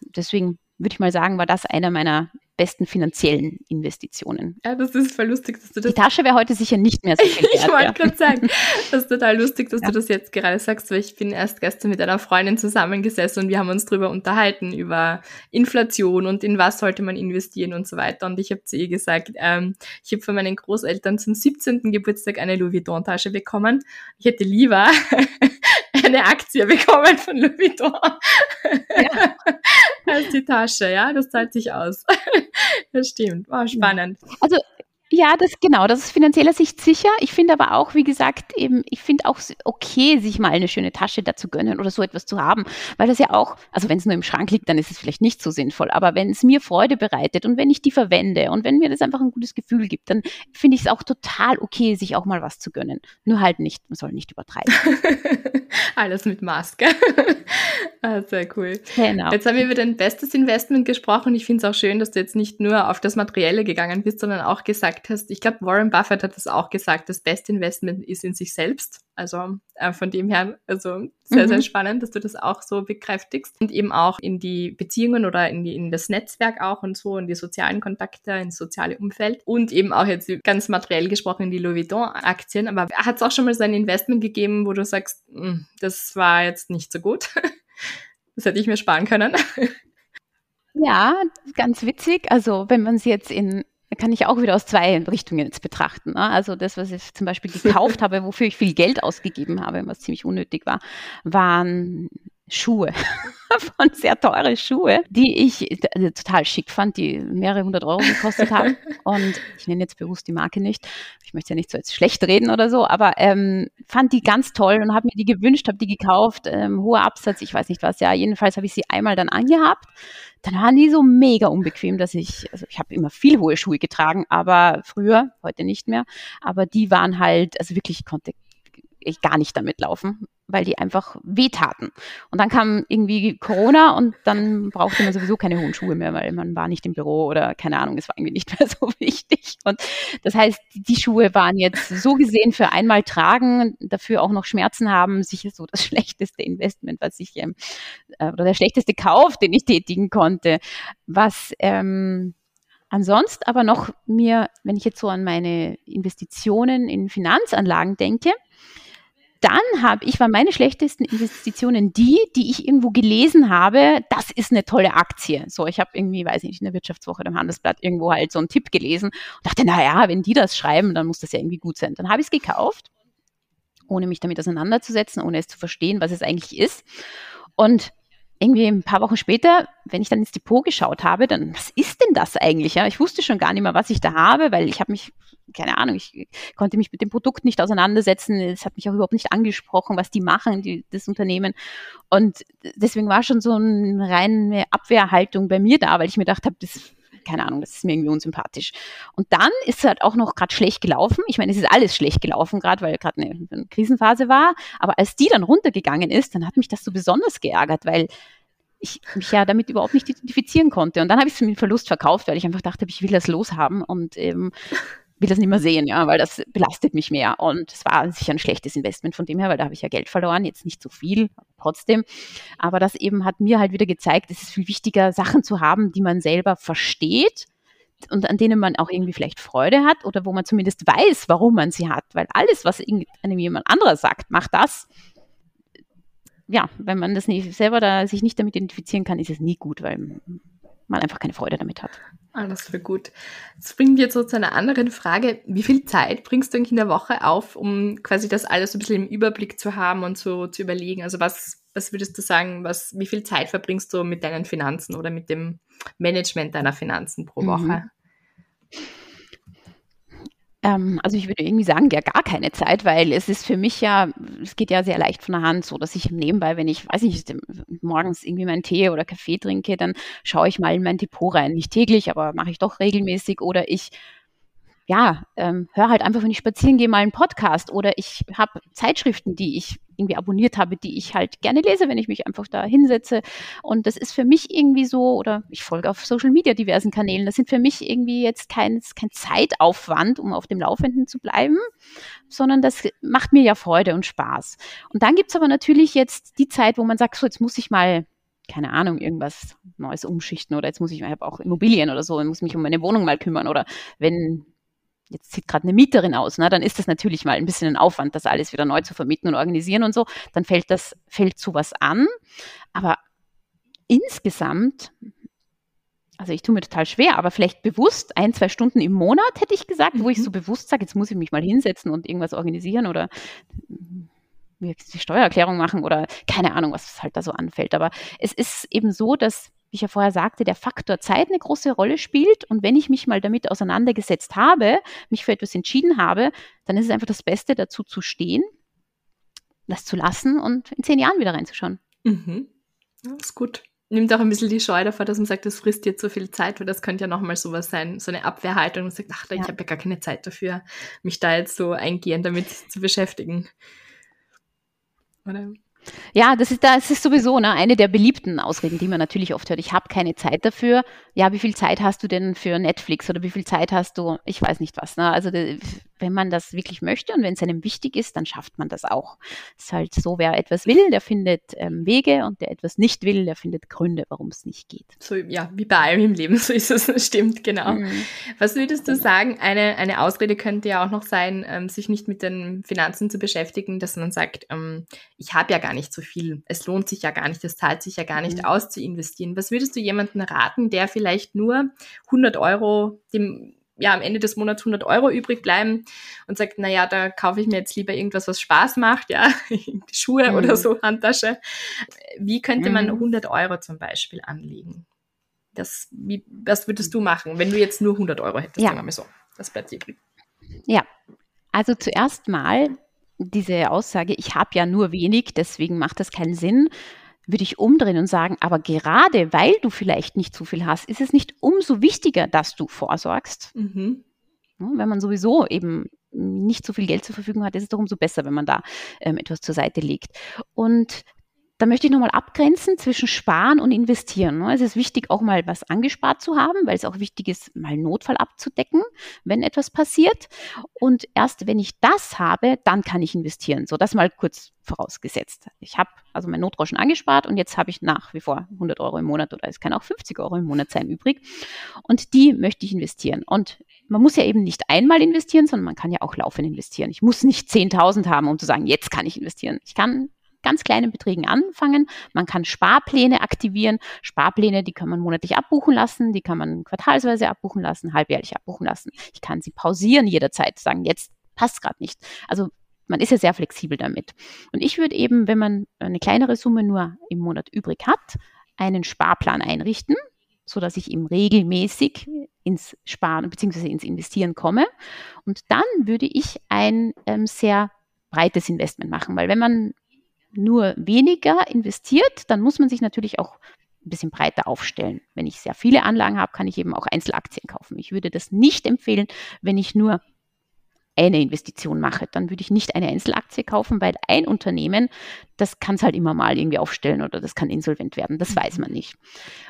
Speaker 2: Deswegen würde ich mal sagen, war das einer meiner besten finanziellen Investitionen.
Speaker 1: Ja, das ist voll lustig, dass du das.
Speaker 2: Die Tasche wäre heute sicher nicht mehr so viel
Speaker 1: ich wollte ja. gerade sagen, das ist total lustig, dass ja. du das jetzt gerade sagst, weil ich bin erst gestern mit einer Freundin zusammengesessen und wir haben uns darüber unterhalten, über Inflation und in was sollte man investieren und so weiter. Und ich habe zu ihr gesagt, ähm, ich habe von meinen Großeltern zum 17. Geburtstag eine Louis Vuitton-Tasche bekommen. Ich hätte lieber eine Aktie bekommen von Louis Vuitton ja. als die Tasche. Ja, das zahlt sich aus. das stimmt. War spannend.
Speaker 2: Also ja, das genau, das ist finanzieller Sicht sicher. Ich finde aber auch, wie gesagt, eben, ich finde auch okay, sich mal eine schöne Tasche dazu gönnen oder so etwas zu haben, weil das ja auch, also wenn es nur im Schrank liegt, dann ist es vielleicht nicht so sinnvoll, aber wenn es mir Freude bereitet und wenn ich die verwende und wenn mir das einfach ein gutes Gefühl gibt, dann finde ich es auch total okay, sich auch mal was zu gönnen. Nur halt nicht, man soll nicht übertreiben.
Speaker 1: Alles mit Maske. ah, sehr cool. Genau. Jetzt haben wir über dein bestes Investment gesprochen. Ich finde es auch schön, dass du jetzt nicht nur auf das Materielle gegangen bist, sondern auch gesagt gesagt hast, ich glaube, Warren Buffett hat das auch gesagt, das beste Investment ist in sich selbst. Also äh, von dem her, also sehr, mhm. sehr spannend, dass du das auch so bekräftigst und eben auch in die Beziehungen oder in, die, in das Netzwerk auch und so, in die sozialen Kontakte, ins soziale Umfeld und eben auch jetzt ganz materiell gesprochen in die Louis Vuitton-Aktien. Aber hat es auch schon mal so ein Investment gegeben, wo du sagst, hm, das war jetzt nicht so gut? Das hätte ich mir sparen können.
Speaker 2: Ja, ganz witzig. Also wenn man es jetzt in kann ich auch wieder aus zwei Richtungen jetzt betrachten. Ne? Also das, was ich zum Beispiel gekauft habe, wofür ich viel Geld ausgegeben habe, was ziemlich unnötig war, waren Schuhe, von sehr teure Schuhe, die ich also total schick fand, die mehrere hundert Euro gekostet haben. Und ich nenne jetzt bewusst die Marke nicht. Ich möchte ja nicht so jetzt schlecht reden oder so, aber ähm, fand die ganz toll und habe mir die gewünscht, habe die gekauft, ähm, hoher Absatz, ich weiß nicht was. Ja, jedenfalls habe ich sie einmal dann angehabt. Dann waren die so mega unbequem, dass ich, also ich habe immer viel hohe Schuhe getragen, aber früher, heute nicht mehr. Aber die waren halt, also wirklich, ich konnte ich gar nicht damit laufen, weil die einfach wehtaten. Und dann kam irgendwie Corona und dann brauchte man sowieso keine hohen Schuhe mehr, weil man war nicht im Büro oder keine Ahnung, es war irgendwie nicht mehr so wichtig. Und das heißt, die Schuhe waren jetzt so gesehen für einmal tragen, dafür auch noch Schmerzen haben, sicher so das schlechteste Investment, was ich, ähm, äh, oder der schlechteste Kauf, den ich tätigen konnte. Was ähm, ansonsten aber noch mir, wenn ich jetzt so an meine Investitionen in Finanzanlagen denke, dann habe ich, war meine schlechtesten Investitionen die, die ich irgendwo gelesen habe, das ist eine tolle Aktie. So, ich habe irgendwie, weiß ich nicht, in der Wirtschaftswoche oder im Handelsblatt irgendwo halt so einen Tipp gelesen und dachte, naja, wenn die das schreiben, dann muss das ja irgendwie gut sein. Dann habe ich es gekauft, ohne mich damit auseinanderzusetzen, ohne es zu verstehen, was es eigentlich ist. Und irgendwie ein paar Wochen später, wenn ich dann ins Depot geschaut habe, dann, was ist denn das eigentlich? Ja, ich wusste schon gar nicht mehr, was ich da habe, weil ich habe mich, keine Ahnung, ich konnte mich mit dem Produkt nicht auseinandersetzen. Es hat mich auch überhaupt nicht angesprochen, was die machen, die, das Unternehmen. Und deswegen war schon so eine reine Abwehrhaltung bei mir da, weil ich mir gedacht habe, das keine Ahnung, das ist mir irgendwie unsympathisch. Und dann ist es halt auch noch gerade schlecht gelaufen. Ich meine, es ist alles schlecht gelaufen, gerade weil gerade eine, eine Krisenphase war. Aber als die dann runtergegangen ist, dann hat mich das so besonders geärgert, weil ich mich ja damit überhaupt nicht identifizieren konnte. Und dann habe ich es mit Verlust verkauft, weil ich einfach dachte, ich will das loshaben und ähm, will das nicht mehr sehen, ja, weil das belastet mich mehr. Und es war sicher ein schlechtes Investment von dem her, weil da habe ich ja Geld verloren, jetzt nicht so viel, trotzdem. Aber das eben hat mir halt wieder gezeigt, es ist viel wichtiger, Sachen zu haben, die man selber versteht und an denen man auch irgendwie vielleicht Freude hat oder wo man zumindest weiß, warum man sie hat. Weil alles, was einem jemand anderer sagt, macht das. Ja, wenn man das nicht selber da sich nicht damit identifizieren kann, ist es nie gut, weil man einfach keine Freude damit hat.
Speaker 1: Alles für gut. Das bringt jetzt so zu einer anderen Frage. Wie viel Zeit bringst du eigentlich in der Woche auf, um quasi das alles so ein bisschen im Überblick zu haben und so zu überlegen? Also was, was würdest du sagen, was, wie viel Zeit verbringst du mit deinen Finanzen oder mit dem Management deiner Finanzen pro mhm. Woche? Mhm.
Speaker 2: Ähm, also ich würde irgendwie sagen, ja gar keine Zeit, weil es ist für mich ja, es geht ja sehr leicht von der Hand, so dass ich nebenbei, wenn ich, weiß nicht, morgens irgendwie meinen Tee oder Kaffee trinke, dann schaue ich mal in mein Depot rein. Nicht täglich, aber mache ich doch regelmäßig oder ich ja, ähm, höre halt einfach, wenn ich spazieren gehe, mal einen Podcast oder ich habe Zeitschriften, die ich irgendwie abonniert habe, die ich halt gerne lese, wenn ich mich einfach da hinsetze. Und das ist für mich irgendwie so, oder ich folge auf Social Media diversen Kanälen, das sind für mich irgendwie jetzt kein, kein Zeitaufwand, um auf dem Laufenden zu bleiben, sondern das macht mir ja Freude und Spaß. Und dann gibt's aber natürlich jetzt die Zeit, wo man sagt, so jetzt muss ich mal keine Ahnung, irgendwas Neues umschichten oder jetzt muss ich, ich habe auch Immobilien oder so, ich muss mich um meine Wohnung mal kümmern oder wenn jetzt zieht gerade eine Mieterin aus, ne, dann ist das natürlich mal ein bisschen ein Aufwand, das alles wieder neu zu vermieten und organisieren und so, dann fällt das, fällt sowas an. Aber insgesamt, also ich tue mir total schwer, aber vielleicht bewusst ein, zwei Stunden im Monat, hätte ich gesagt, wo ich so mhm. bewusst sage, jetzt muss ich mich mal hinsetzen und irgendwas organisieren oder die Steuererklärung machen oder keine Ahnung, was halt da so anfällt. Aber es ist eben so, dass, wie ich ja vorher sagte, der Faktor Zeit eine große Rolle spielt. Und wenn ich mich mal damit auseinandergesetzt habe, mich für etwas entschieden habe, dann ist es einfach das Beste, dazu zu stehen, das zu lassen und in zehn Jahren wieder reinzuschauen.
Speaker 1: Mhm. Das ist gut. Nimmt auch ein bisschen die Scheu davor, dass man sagt, das frisst jetzt so viel Zeit, weil das könnte ja nochmal sowas sein, so eine Abwehrhaltung und sagt, ach, ich ja. habe ja gar keine Zeit dafür, mich da jetzt so eingehend damit zu beschäftigen.
Speaker 2: Oder? Ja, das ist, das ist sowieso ne, eine der beliebten Ausreden, die man natürlich oft hört. Ich habe keine Zeit dafür. Ja, wie viel Zeit hast du denn für Netflix oder wie viel Zeit hast du, ich weiß nicht was. Ne? Also wenn man das wirklich möchte und wenn es einem wichtig ist, dann schafft man das auch. Es ist halt so, wer etwas will, der findet ähm, Wege und der etwas nicht will, der findet Gründe, warum es nicht geht.
Speaker 1: So, ja, wie bei allem im Leben, so ist es, stimmt, genau. Mhm. Was würdest du genau. sagen, eine, eine Ausrede könnte ja auch noch sein, ähm, sich nicht mit den Finanzen zu beschäftigen, dass man sagt, ähm, ich habe ja gar nicht so viel, es lohnt sich ja gar nicht, es zahlt sich ja gar nicht mhm. aus zu investieren. Was würdest du jemandem raten, der vielleicht nur 100 Euro dem ja am Ende des Monats 100 Euro übrig bleiben und sagt, na ja, da kaufe ich mir jetzt lieber irgendwas, was Spaß macht, ja, Schuhe mhm. oder so, Handtasche. Wie könnte man 100 mhm. Euro zum Beispiel anlegen? Das, wie, was würdest du machen, wenn du jetzt nur 100 Euro hättest?
Speaker 2: Ja. Sagen wir so. Das bleibt dir übrig. Ja, also zuerst mal diese Aussage, ich habe ja nur wenig, deswegen macht das keinen Sinn würde ich umdrehen und sagen, aber gerade weil du vielleicht nicht zu viel hast, ist es nicht umso wichtiger, dass du vorsorgst. Mhm. Wenn man sowieso eben nicht so viel Geld zur Verfügung hat, ist es doch umso besser, wenn man da ähm, etwas zur Seite legt. Und da möchte ich nochmal abgrenzen zwischen Sparen und Investieren. Ne? Es ist wichtig, auch mal was angespart zu haben, weil es auch wichtig ist, mal Notfall abzudecken, wenn etwas passiert. Und erst wenn ich das habe, dann kann ich investieren. So, das mal kurz vorausgesetzt. Ich habe also mein Notgroschen angespart und jetzt habe ich nach wie vor 100 Euro im Monat oder es kann auch 50 Euro im Monat sein übrig. Und die möchte ich investieren. Und man muss ja eben nicht einmal investieren, sondern man kann ja auch laufend investieren. Ich muss nicht 10.000 haben, um zu sagen, jetzt kann ich investieren. Ich kann ganz kleinen Beträgen anfangen. Man kann Sparpläne aktivieren. Sparpläne, die kann man monatlich abbuchen lassen, die kann man quartalsweise abbuchen lassen, halbjährlich abbuchen lassen. Ich kann sie pausieren jederzeit, sagen, jetzt passt gerade nicht. Also man ist ja sehr flexibel damit. Und ich würde eben, wenn man eine kleinere Summe nur im Monat übrig hat, einen Sparplan einrichten, so dass ich eben regelmäßig ins Sparen bzw. ins Investieren komme. Und dann würde ich ein ähm, sehr breites Investment machen, weil wenn man nur weniger investiert, dann muss man sich natürlich auch ein bisschen breiter aufstellen. Wenn ich sehr viele Anlagen habe, kann ich eben auch Einzelaktien kaufen. Ich würde das nicht empfehlen, wenn ich nur eine Investition mache, dann würde ich nicht eine Einzelaktie kaufen, weil ein Unternehmen, das kann es halt immer mal irgendwie aufstellen oder das kann insolvent werden, das weiß man nicht.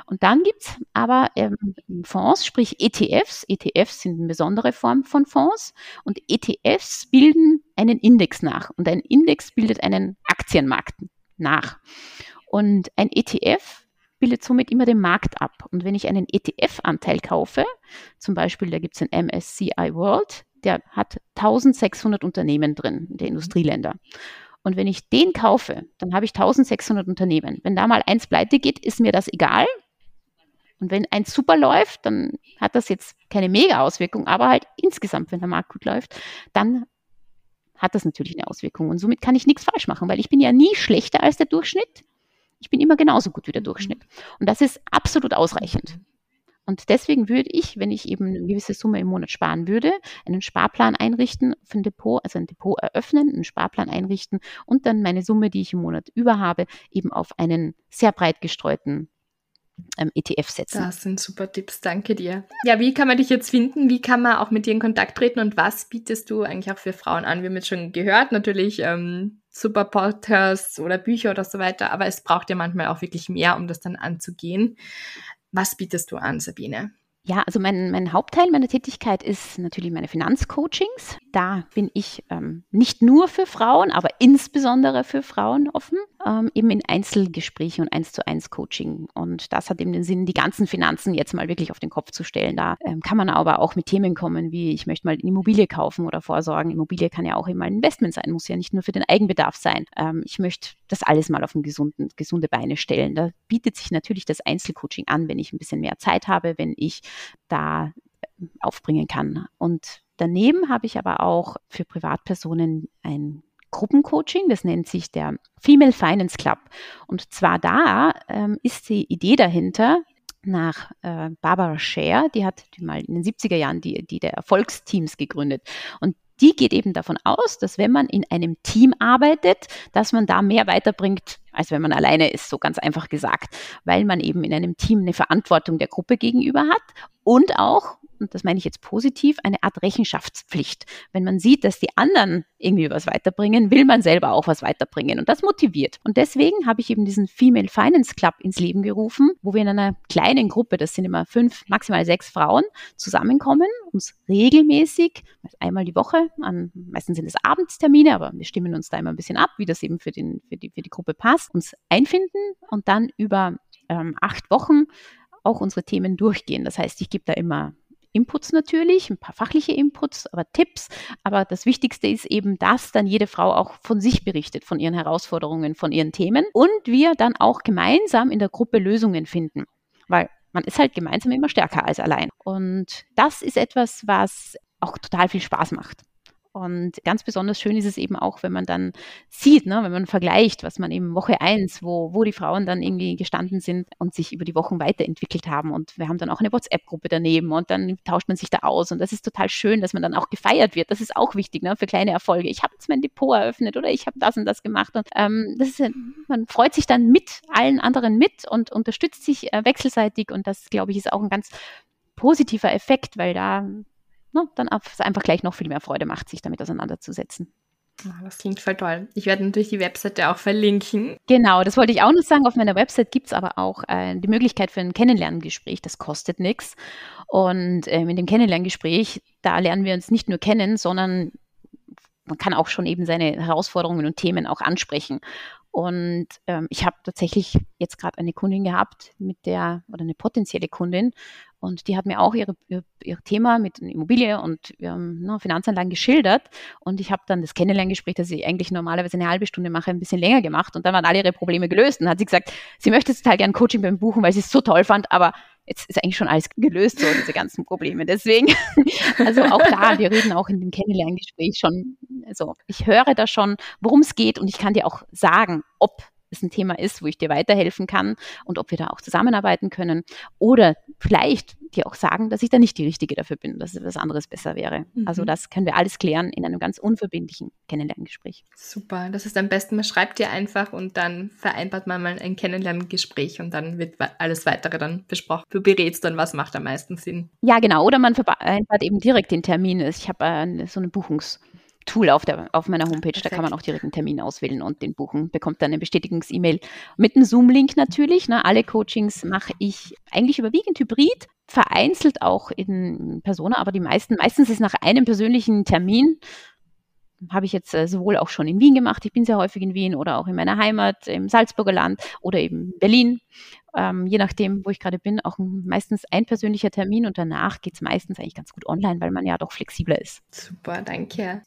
Speaker 2: Und dann gibt es aber ähm, Fonds, sprich ETFs. ETFs sind eine besondere Form von Fonds und ETFs bilden einen Index nach und ein Index bildet einen Aktienmarkt nach. Und ein ETF bildet somit immer den Markt ab. Und wenn ich einen ETF-Anteil kaufe, zum Beispiel, da gibt es ein MSCI World, der hat 1600 Unternehmen drin, der Industrieländer. Und wenn ich den kaufe, dann habe ich 1600 Unternehmen. Wenn da mal eins pleite geht, ist mir das egal. Und wenn eins super läuft, dann hat das jetzt keine Mega-Auswirkung, aber halt insgesamt, wenn der Markt gut läuft, dann hat das natürlich eine Auswirkung. Und somit kann ich nichts falsch machen, weil ich bin ja nie schlechter als der Durchschnitt. Ich bin immer genauso gut wie der Durchschnitt. Und das ist absolut ausreichend. Und deswegen würde ich, wenn ich eben eine gewisse Summe im Monat sparen würde, einen Sparplan einrichten für ein Depot, also ein Depot eröffnen, einen Sparplan einrichten und dann meine Summe, die ich im Monat über habe, eben auf einen sehr breit gestreuten ähm, ETF setzen.
Speaker 1: Das sind super Tipps, danke dir. Ja, wie kann man dich jetzt finden? Wie kann man auch mit dir in Kontakt treten und was bietest du eigentlich auch für Frauen an? Wir haben jetzt schon gehört, natürlich ähm, super Podcasts oder Bücher oder so weiter, aber es braucht ja manchmal auch wirklich mehr, um das dann anzugehen. Was bietest du an, Sabine?
Speaker 2: Ja, also mein, mein Hauptteil meiner Tätigkeit ist natürlich meine Finanzcoachings. Da bin ich ähm, nicht nur für Frauen, aber insbesondere für Frauen offen, ähm, eben in Einzelgesprächen und eins zu eins Coaching. Und das hat eben den Sinn, die ganzen Finanzen jetzt mal wirklich auf den Kopf zu stellen. Da ähm, kann man aber auch mit Themen kommen, wie ich möchte mal eine Immobilie kaufen oder vorsorgen. Immobilie kann ja auch immer ein Investment sein, muss ja nicht nur für den Eigenbedarf sein. Ähm, ich möchte das alles mal auf ein gesunden, gesunde Beine stellen. Da bietet sich natürlich das Einzelcoaching an, wenn ich ein bisschen mehr Zeit habe, wenn ich da äh, aufbringen kann. Und daneben habe ich aber auch für Privatpersonen ein Gruppencoaching, das nennt sich der Female Finance Club. Und zwar da ähm, ist die Idee dahinter, nach äh, Barbara Scher, die hat die mal in den 70er Jahren die, die der Erfolgsteams gegründet. Und die geht eben davon aus, dass wenn man in einem Team arbeitet, dass man da mehr weiterbringt, als wenn man alleine ist, so ganz einfach gesagt, weil man eben in einem Team eine Verantwortung der Gruppe gegenüber hat und auch, und das meine ich jetzt positiv, eine Art Rechenschaftspflicht. Wenn man sieht, dass die anderen irgendwie was weiterbringen, will man selber auch was weiterbringen und das motiviert. Und deswegen habe ich eben diesen Female Finance Club ins Leben gerufen, wo wir in einer kleinen Gruppe, das sind immer fünf, maximal sechs Frauen, zusammenkommen, uns regelmäßig, einmal die Woche, an, meistens sind es Abendstermine, aber wir stimmen uns da immer ein bisschen ab, wie das eben für, den, für, die, für die Gruppe passt, uns einfinden und dann über ähm, acht Wochen auch unsere Themen durchgehen. Das heißt, ich gebe da immer Inputs natürlich, ein paar fachliche Inputs, aber Tipps. Aber das Wichtigste ist eben, dass dann jede Frau auch von sich berichtet, von ihren Herausforderungen, von ihren Themen und wir dann auch gemeinsam in der Gruppe Lösungen finden. Weil man ist halt gemeinsam immer stärker als allein. Und das ist etwas, was auch total viel Spaß macht. Und ganz besonders schön ist es eben auch, wenn man dann sieht, ne, wenn man vergleicht, was man eben Woche eins, wo, wo die Frauen dann irgendwie gestanden sind und sich über die Wochen weiterentwickelt haben. Und wir haben dann auch eine WhatsApp-Gruppe daneben und dann tauscht man sich da aus. Und das ist total schön, dass man dann auch gefeiert wird. Das ist auch wichtig ne, für kleine Erfolge. Ich habe jetzt mein Depot eröffnet oder ich habe das und das gemacht. Und ähm, das ist, man freut sich dann mit allen anderen mit und unterstützt sich äh, wechselseitig. Und das, glaube ich, ist auch ein ganz positiver Effekt, weil da ne, dann einfach gleich noch viel mehr Freude macht, sich damit auseinanderzusetzen.
Speaker 1: Ah, das klingt voll toll. Ich werde natürlich die Webseite auch verlinken.
Speaker 2: Genau, das wollte ich auch noch sagen. Auf meiner Website gibt es aber auch äh, die Möglichkeit für ein Kennenlerngespräch. Das kostet nichts. Und ähm, in dem Kennenlerngespräch, da lernen wir uns nicht nur kennen, sondern man kann auch schon eben seine Herausforderungen und Themen auch ansprechen. Und ähm, ich habe tatsächlich jetzt gerade eine Kundin gehabt, mit der, oder eine potenzielle Kundin, und die hat mir auch ihre, ihr, ihr Thema mit Immobilie und ähm, ne, Finanzanlagen geschildert. Und ich habe dann das Kennenlerngespräch, das ich eigentlich normalerweise eine halbe Stunde mache, ein bisschen länger gemacht. Und dann waren alle ihre Probleme gelöst. Und hat sie gesagt, sie möchte total gerne Coaching beim Buchen, weil sie es so toll fand, aber jetzt ist eigentlich schon alles gelöst, so diese ganzen Probleme. Deswegen, also auch da, wir reden auch in dem Kennenlerngespräch schon, also ich höre da schon, worum es geht und ich kann dir auch sagen, ob es ein Thema ist, wo ich dir weiterhelfen kann und ob wir da auch zusammenarbeiten können. Oder vielleicht dir auch sagen, dass ich da nicht die Richtige dafür bin, dass etwas anderes besser wäre. Mhm. Also das können wir alles klären in einem ganz unverbindlichen Kennenlerngespräch.
Speaker 1: Super, das ist am besten, man schreibt dir einfach und dann vereinbart man mal ein Kennenlerngespräch und dann wird alles weitere dann besprochen. Du berätst dann, was macht am meisten Sinn.
Speaker 2: Ja, genau. Oder man vereinbart eben direkt den Termin. Ich habe äh, so eine Buchungs- Tool auf, der, auf meiner Homepage. Perfekt. Da kann man auch direkt einen Termin auswählen und den buchen. Bekommt dann eine Bestätigungs-E-Mail mit einem Zoom-Link natürlich. Ne? Alle Coachings mache ich eigentlich überwiegend hybrid, vereinzelt auch in Persona, aber die meisten, meistens ist nach einem persönlichen Termin habe ich jetzt äh, sowohl auch schon in Wien gemacht, ich bin sehr häufig in Wien oder auch in meiner Heimat im Salzburger Land oder eben Berlin, ähm, je nachdem, wo ich gerade bin, auch meistens ein persönlicher Termin und danach geht es meistens eigentlich ganz gut online, weil man ja doch flexibler ist.
Speaker 1: Super, danke.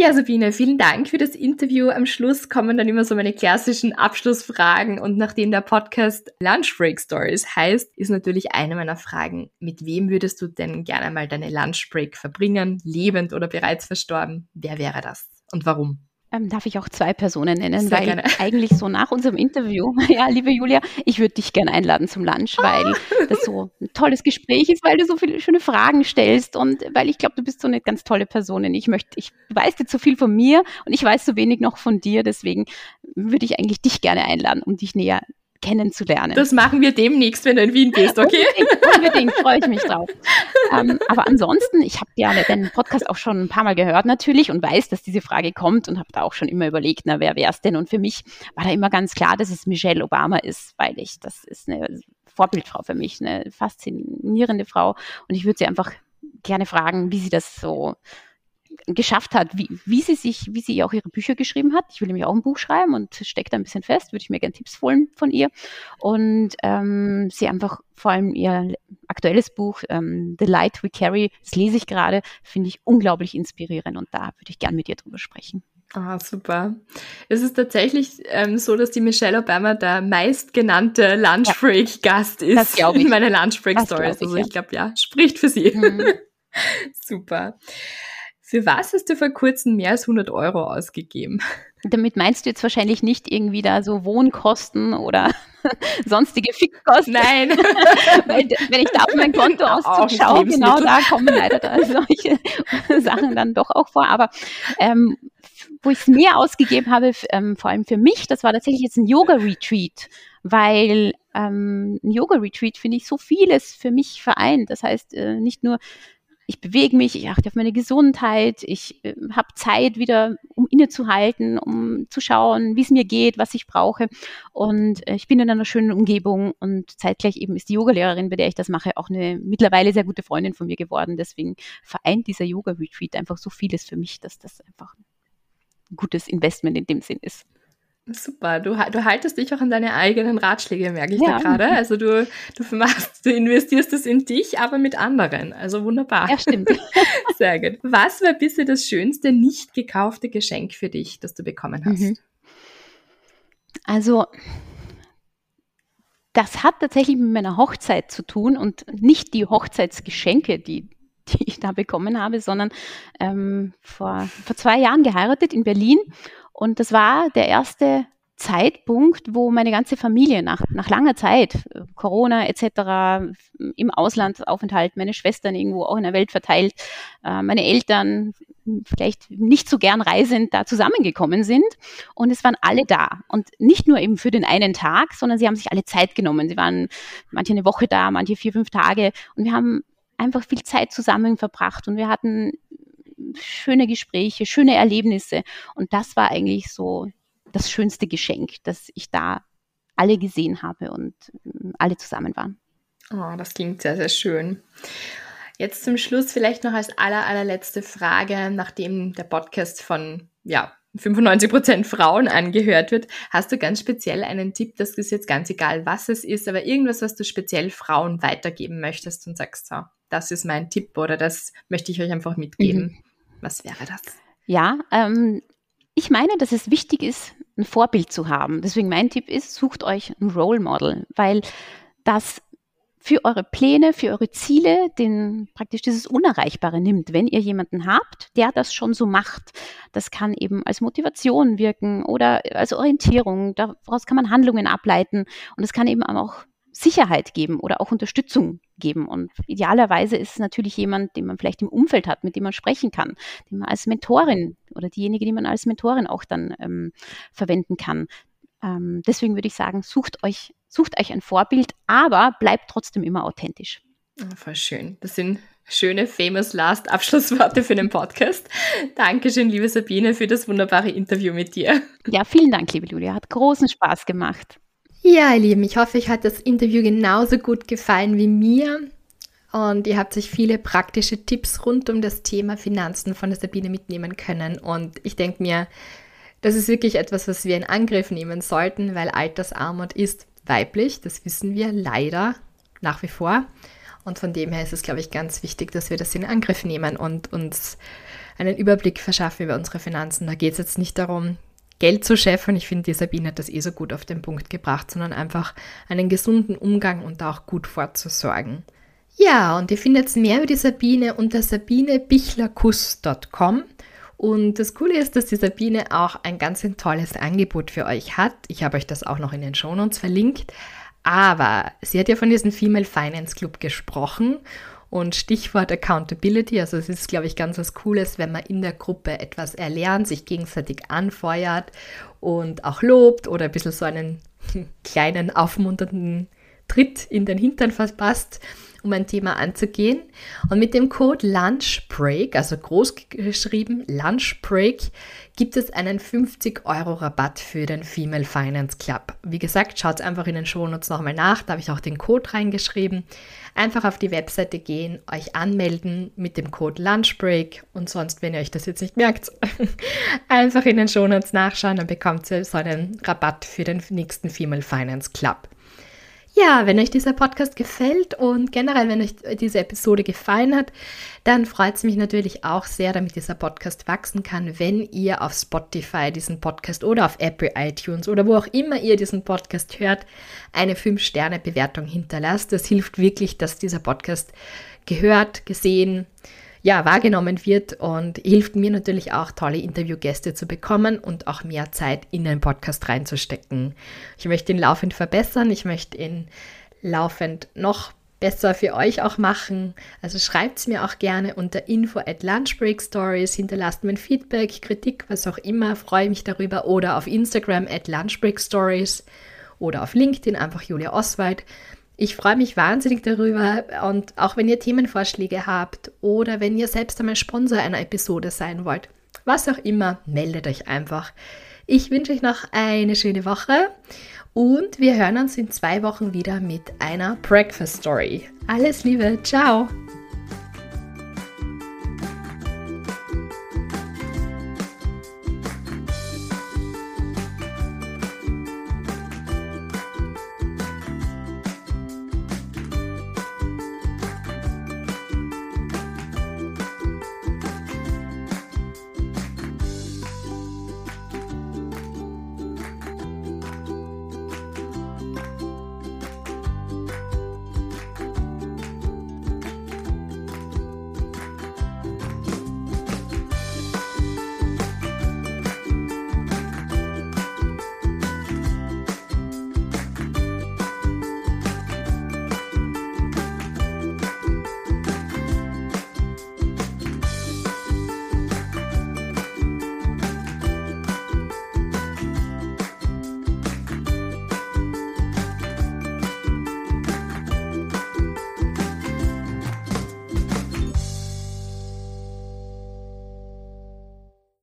Speaker 1: Ja, Sabine, vielen Dank für das Interview. Am Schluss kommen dann immer so meine klassischen Abschlussfragen und nachdem der Podcast Lunch Break Stories heißt, ist natürlich eine meiner Fragen, mit wem würdest du denn gerne mal deine Lunch Break verbringen, lebend oder bereits verstorben? Wer wäre das und warum?
Speaker 2: Ähm, darf ich auch zwei Personen nennen, Sehr weil gerne. eigentlich so nach unserem Interview, ja, liebe Julia, ich würde dich gerne einladen zum Lunch, weil das so ein tolles Gespräch ist, weil du so viele schöne Fragen stellst und weil ich glaube, du bist so eine ganz tolle Person. Und ich möchte, ich weiß dir zu viel von mir und ich weiß so wenig noch von dir, deswegen würde ich eigentlich dich gerne einladen, um dich näher kennenzulernen.
Speaker 1: Das machen wir demnächst, wenn du in Wien bist, okay?
Speaker 2: unbedingt, unbedingt freue ich mich drauf. ähm, aber ansonsten, ich habe ja den Podcast auch schon ein paar Mal gehört natürlich und weiß, dass diese Frage kommt und habe da auch schon immer überlegt, na, wer wäre es denn? Und für mich war da immer ganz klar, dass es Michelle Obama ist, weil ich, das ist eine Vorbildfrau für mich, eine faszinierende Frau und ich würde sie einfach gerne fragen, wie sie das so geschafft hat, wie, wie sie sich, wie sie auch ihre Bücher geschrieben hat. Ich will nämlich auch ein Buch schreiben und stecke da ein bisschen fest, würde ich mir gerne Tipps holen von ihr. Und ähm, sie einfach vor allem ihr aktuelles Buch, ähm, The Light We Carry, das lese ich gerade, finde ich unglaublich inspirierend und da würde ich gerne mit ihr drüber sprechen.
Speaker 1: Ah, super. Es ist tatsächlich ähm, so, dass die Michelle Obama der meistgenannte Lunchbreak-Gast ja, ist in meiner Lunchbreak-Stories. Also ich glaube, ja, spricht für sie. Mhm. super. Für was hast du vor kurzem mehr als 100 Euro ausgegeben?
Speaker 2: Damit meinst du jetzt wahrscheinlich nicht irgendwie da so Wohnkosten oder sonstige Fixkosten?
Speaker 1: Nein.
Speaker 2: Weil, wenn ich da auf mein Konto ausschaue, genau da kommen leider da solche Sachen dann doch auch vor. Aber ähm, wo ich es mehr ausgegeben habe, ähm, vor allem für mich, das war tatsächlich jetzt ein Yoga-Retreat, weil ähm, ein Yoga-Retreat finde ich so vieles für mich vereint. Das heißt, äh, nicht nur ich bewege mich, ich achte auf meine Gesundheit, ich äh, habe Zeit wieder, um innezuhalten, um zu schauen, wie es mir geht, was ich brauche. Und äh, ich bin in einer schönen Umgebung und zeitgleich eben ist die Yogalehrerin, bei der ich das mache, auch eine mittlerweile sehr gute Freundin von mir geworden. Deswegen vereint dieser Yoga-Retreat einfach so vieles für mich, dass das einfach ein gutes Investment in dem Sinn ist.
Speaker 1: Super, du, du haltest dich auch an deine eigenen Ratschläge, merke ich ja. da gerade. Also du, du machst, du investierst es in dich, aber mit anderen. Also wunderbar.
Speaker 2: Ja, stimmt.
Speaker 1: Sehr gut. Was war bisher das schönste nicht gekaufte Geschenk für dich, das du bekommen hast? Mhm.
Speaker 2: Also das hat tatsächlich mit meiner Hochzeit zu tun und nicht die Hochzeitsgeschenke, die, die ich da bekommen habe, sondern ähm, vor, vor zwei Jahren geheiratet in Berlin und das war der erste Zeitpunkt, wo meine ganze Familie nach, nach langer Zeit, Corona etc., im Auslandsaufenthalt, meine Schwestern irgendwo auch in der Welt verteilt, äh, meine Eltern vielleicht nicht so gern reisend da zusammengekommen sind und es waren alle da und nicht nur eben für den einen Tag, sondern sie haben sich alle Zeit genommen. Sie waren manche eine Woche da, manche vier, fünf Tage und wir haben einfach viel Zeit zusammen verbracht und wir hatten schöne Gespräche, schöne Erlebnisse. Und das war eigentlich so das schönste Geschenk, dass ich da alle gesehen habe und ähm, alle zusammen waren.
Speaker 1: Oh, das klingt sehr, sehr schön. Jetzt zum Schluss vielleicht noch als aller, allerletzte Frage, nachdem der Podcast von, ja, 95 Prozent Frauen angehört wird. Hast du ganz speziell einen Tipp, das ist jetzt ganz egal, was es ist, aber irgendwas, was du speziell Frauen weitergeben möchtest und sagst, so, das ist mein Tipp oder das möchte ich euch einfach mitgeben? Mhm. Was wäre das?
Speaker 2: Ja, ähm, ich meine, dass es wichtig ist, ein Vorbild zu haben. Deswegen mein Tipp ist, sucht euch ein Role Model, weil das für eure Pläne, für eure Ziele, den praktisch dieses Unerreichbare nimmt. Wenn ihr jemanden habt, der das schon so macht, das kann eben als Motivation wirken oder als Orientierung. Daraus kann man Handlungen ableiten und es kann eben auch Sicherheit geben oder auch Unterstützung geben. Und idealerweise ist es natürlich jemand, den man vielleicht im Umfeld hat, mit dem man sprechen kann, den man als Mentorin oder diejenige, die man als Mentorin auch dann ähm, verwenden kann. Ähm, deswegen würde ich sagen, sucht euch, sucht euch ein Vorbild, aber bleibt trotzdem immer authentisch.
Speaker 1: Oh, voll schön. Das sind schöne Famous Last Abschlussworte für den Podcast. Dankeschön, liebe Sabine, für das wunderbare Interview mit dir.
Speaker 2: Ja, vielen Dank, liebe Julia. Hat großen Spaß gemacht.
Speaker 1: Ja, ihr Lieben, ich hoffe, euch hat das Interview genauso gut gefallen wie mir. Und ihr habt euch viele praktische Tipps rund um das Thema Finanzen von der Sabine mitnehmen können. Und ich denke mir, das ist wirklich etwas, was wir in Angriff nehmen sollten, weil Altersarmut ist weiblich. Das wissen wir leider nach wie vor. Und von dem her ist es, glaube ich, ganz wichtig, dass wir das in Angriff nehmen und uns einen Überblick verschaffen über unsere Finanzen. Da geht es jetzt nicht darum, Geld zu scheffeln. Ich finde, die Sabine hat das eh so gut auf den Punkt gebracht, sondern einfach einen gesunden Umgang und auch gut vorzusorgen. Ja, und ihr findet mehr über die Sabine unter sabinebichlerkuss.com. Und das Coole ist, dass die Sabine auch ein ganz ein tolles Angebot für euch hat. Ich habe euch das auch noch in den Shownotes verlinkt. Aber sie hat ja von diesem Female Finance Club gesprochen Und Stichwort Accountability, also es ist, glaube ich, ganz was Cooles, wenn man in der Gruppe etwas erlernt, sich gegenseitig anfeuert und auch lobt oder ein bisschen so einen kleinen aufmunternden Tritt in den Hintern verpasst um ein Thema anzugehen. Und mit dem Code LUNCHBREAK, also groß geschrieben LUNCHBREAK, gibt es einen 50 Euro Rabatt für den Female Finance Club. Wie gesagt, schaut einfach in den Shownotes nochmal nach, da habe ich auch den Code reingeschrieben. Einfach auf die Webseite gehen, euch anmelden mit dem Code LUNCHBREAK und sonst, wenn ihr euch das jetzt nicht merkt, einfach in den Shownotes nachschauen, dann bekommt ihr so einen Rabatt für den nächsten Female Finance Club. Ja, wenn euch dieser Podcast gefällt und generell, wenn euch diese Episode gefallen hat, dann freut es mich natürlich auch sehr, damit dieser Podcast wachsen kann, wenn ihr auf Spotify diesen Podcast oder auf Apple iTunes oder wo auch immer ihr diesen Podcast hört, eine 5-Sterne-Bewertung hinterlasst. Das hilft wirklich, dass dieser Podcast gehört, gesehen, ja, wahrgenommen wird und hilft mir natürlich auch, tolle Interviewgäste zu bekommen und auch mehr Zeit in den Podcast reinzustecken. Ich möchte ihn laufend verbessern, ich möchte ihn laufend noch besser für euch auch machen. Also schreibt es mir auch gerne unter info at lunchbreak stories, hinterlasst mir ein Feedback, Kritik, was auch immer, freue mich darüber oder auf Instagram at lunchbreak stories oder auf LinkedIn einfach Julia Oswald. Ich freue mich wahnsinnig darüber und auch wenn ihr Themenvorschläge habt oder wenn ihr selbst einmal Sponsor einer Episode sein wollt, was auch immer, meldet euch einfach. Ich wünsche euch noch eine schöne Woche und wir hören uns in zwei Wochen wieder mit einer Breakfast Story. Alles Liebe, ciao!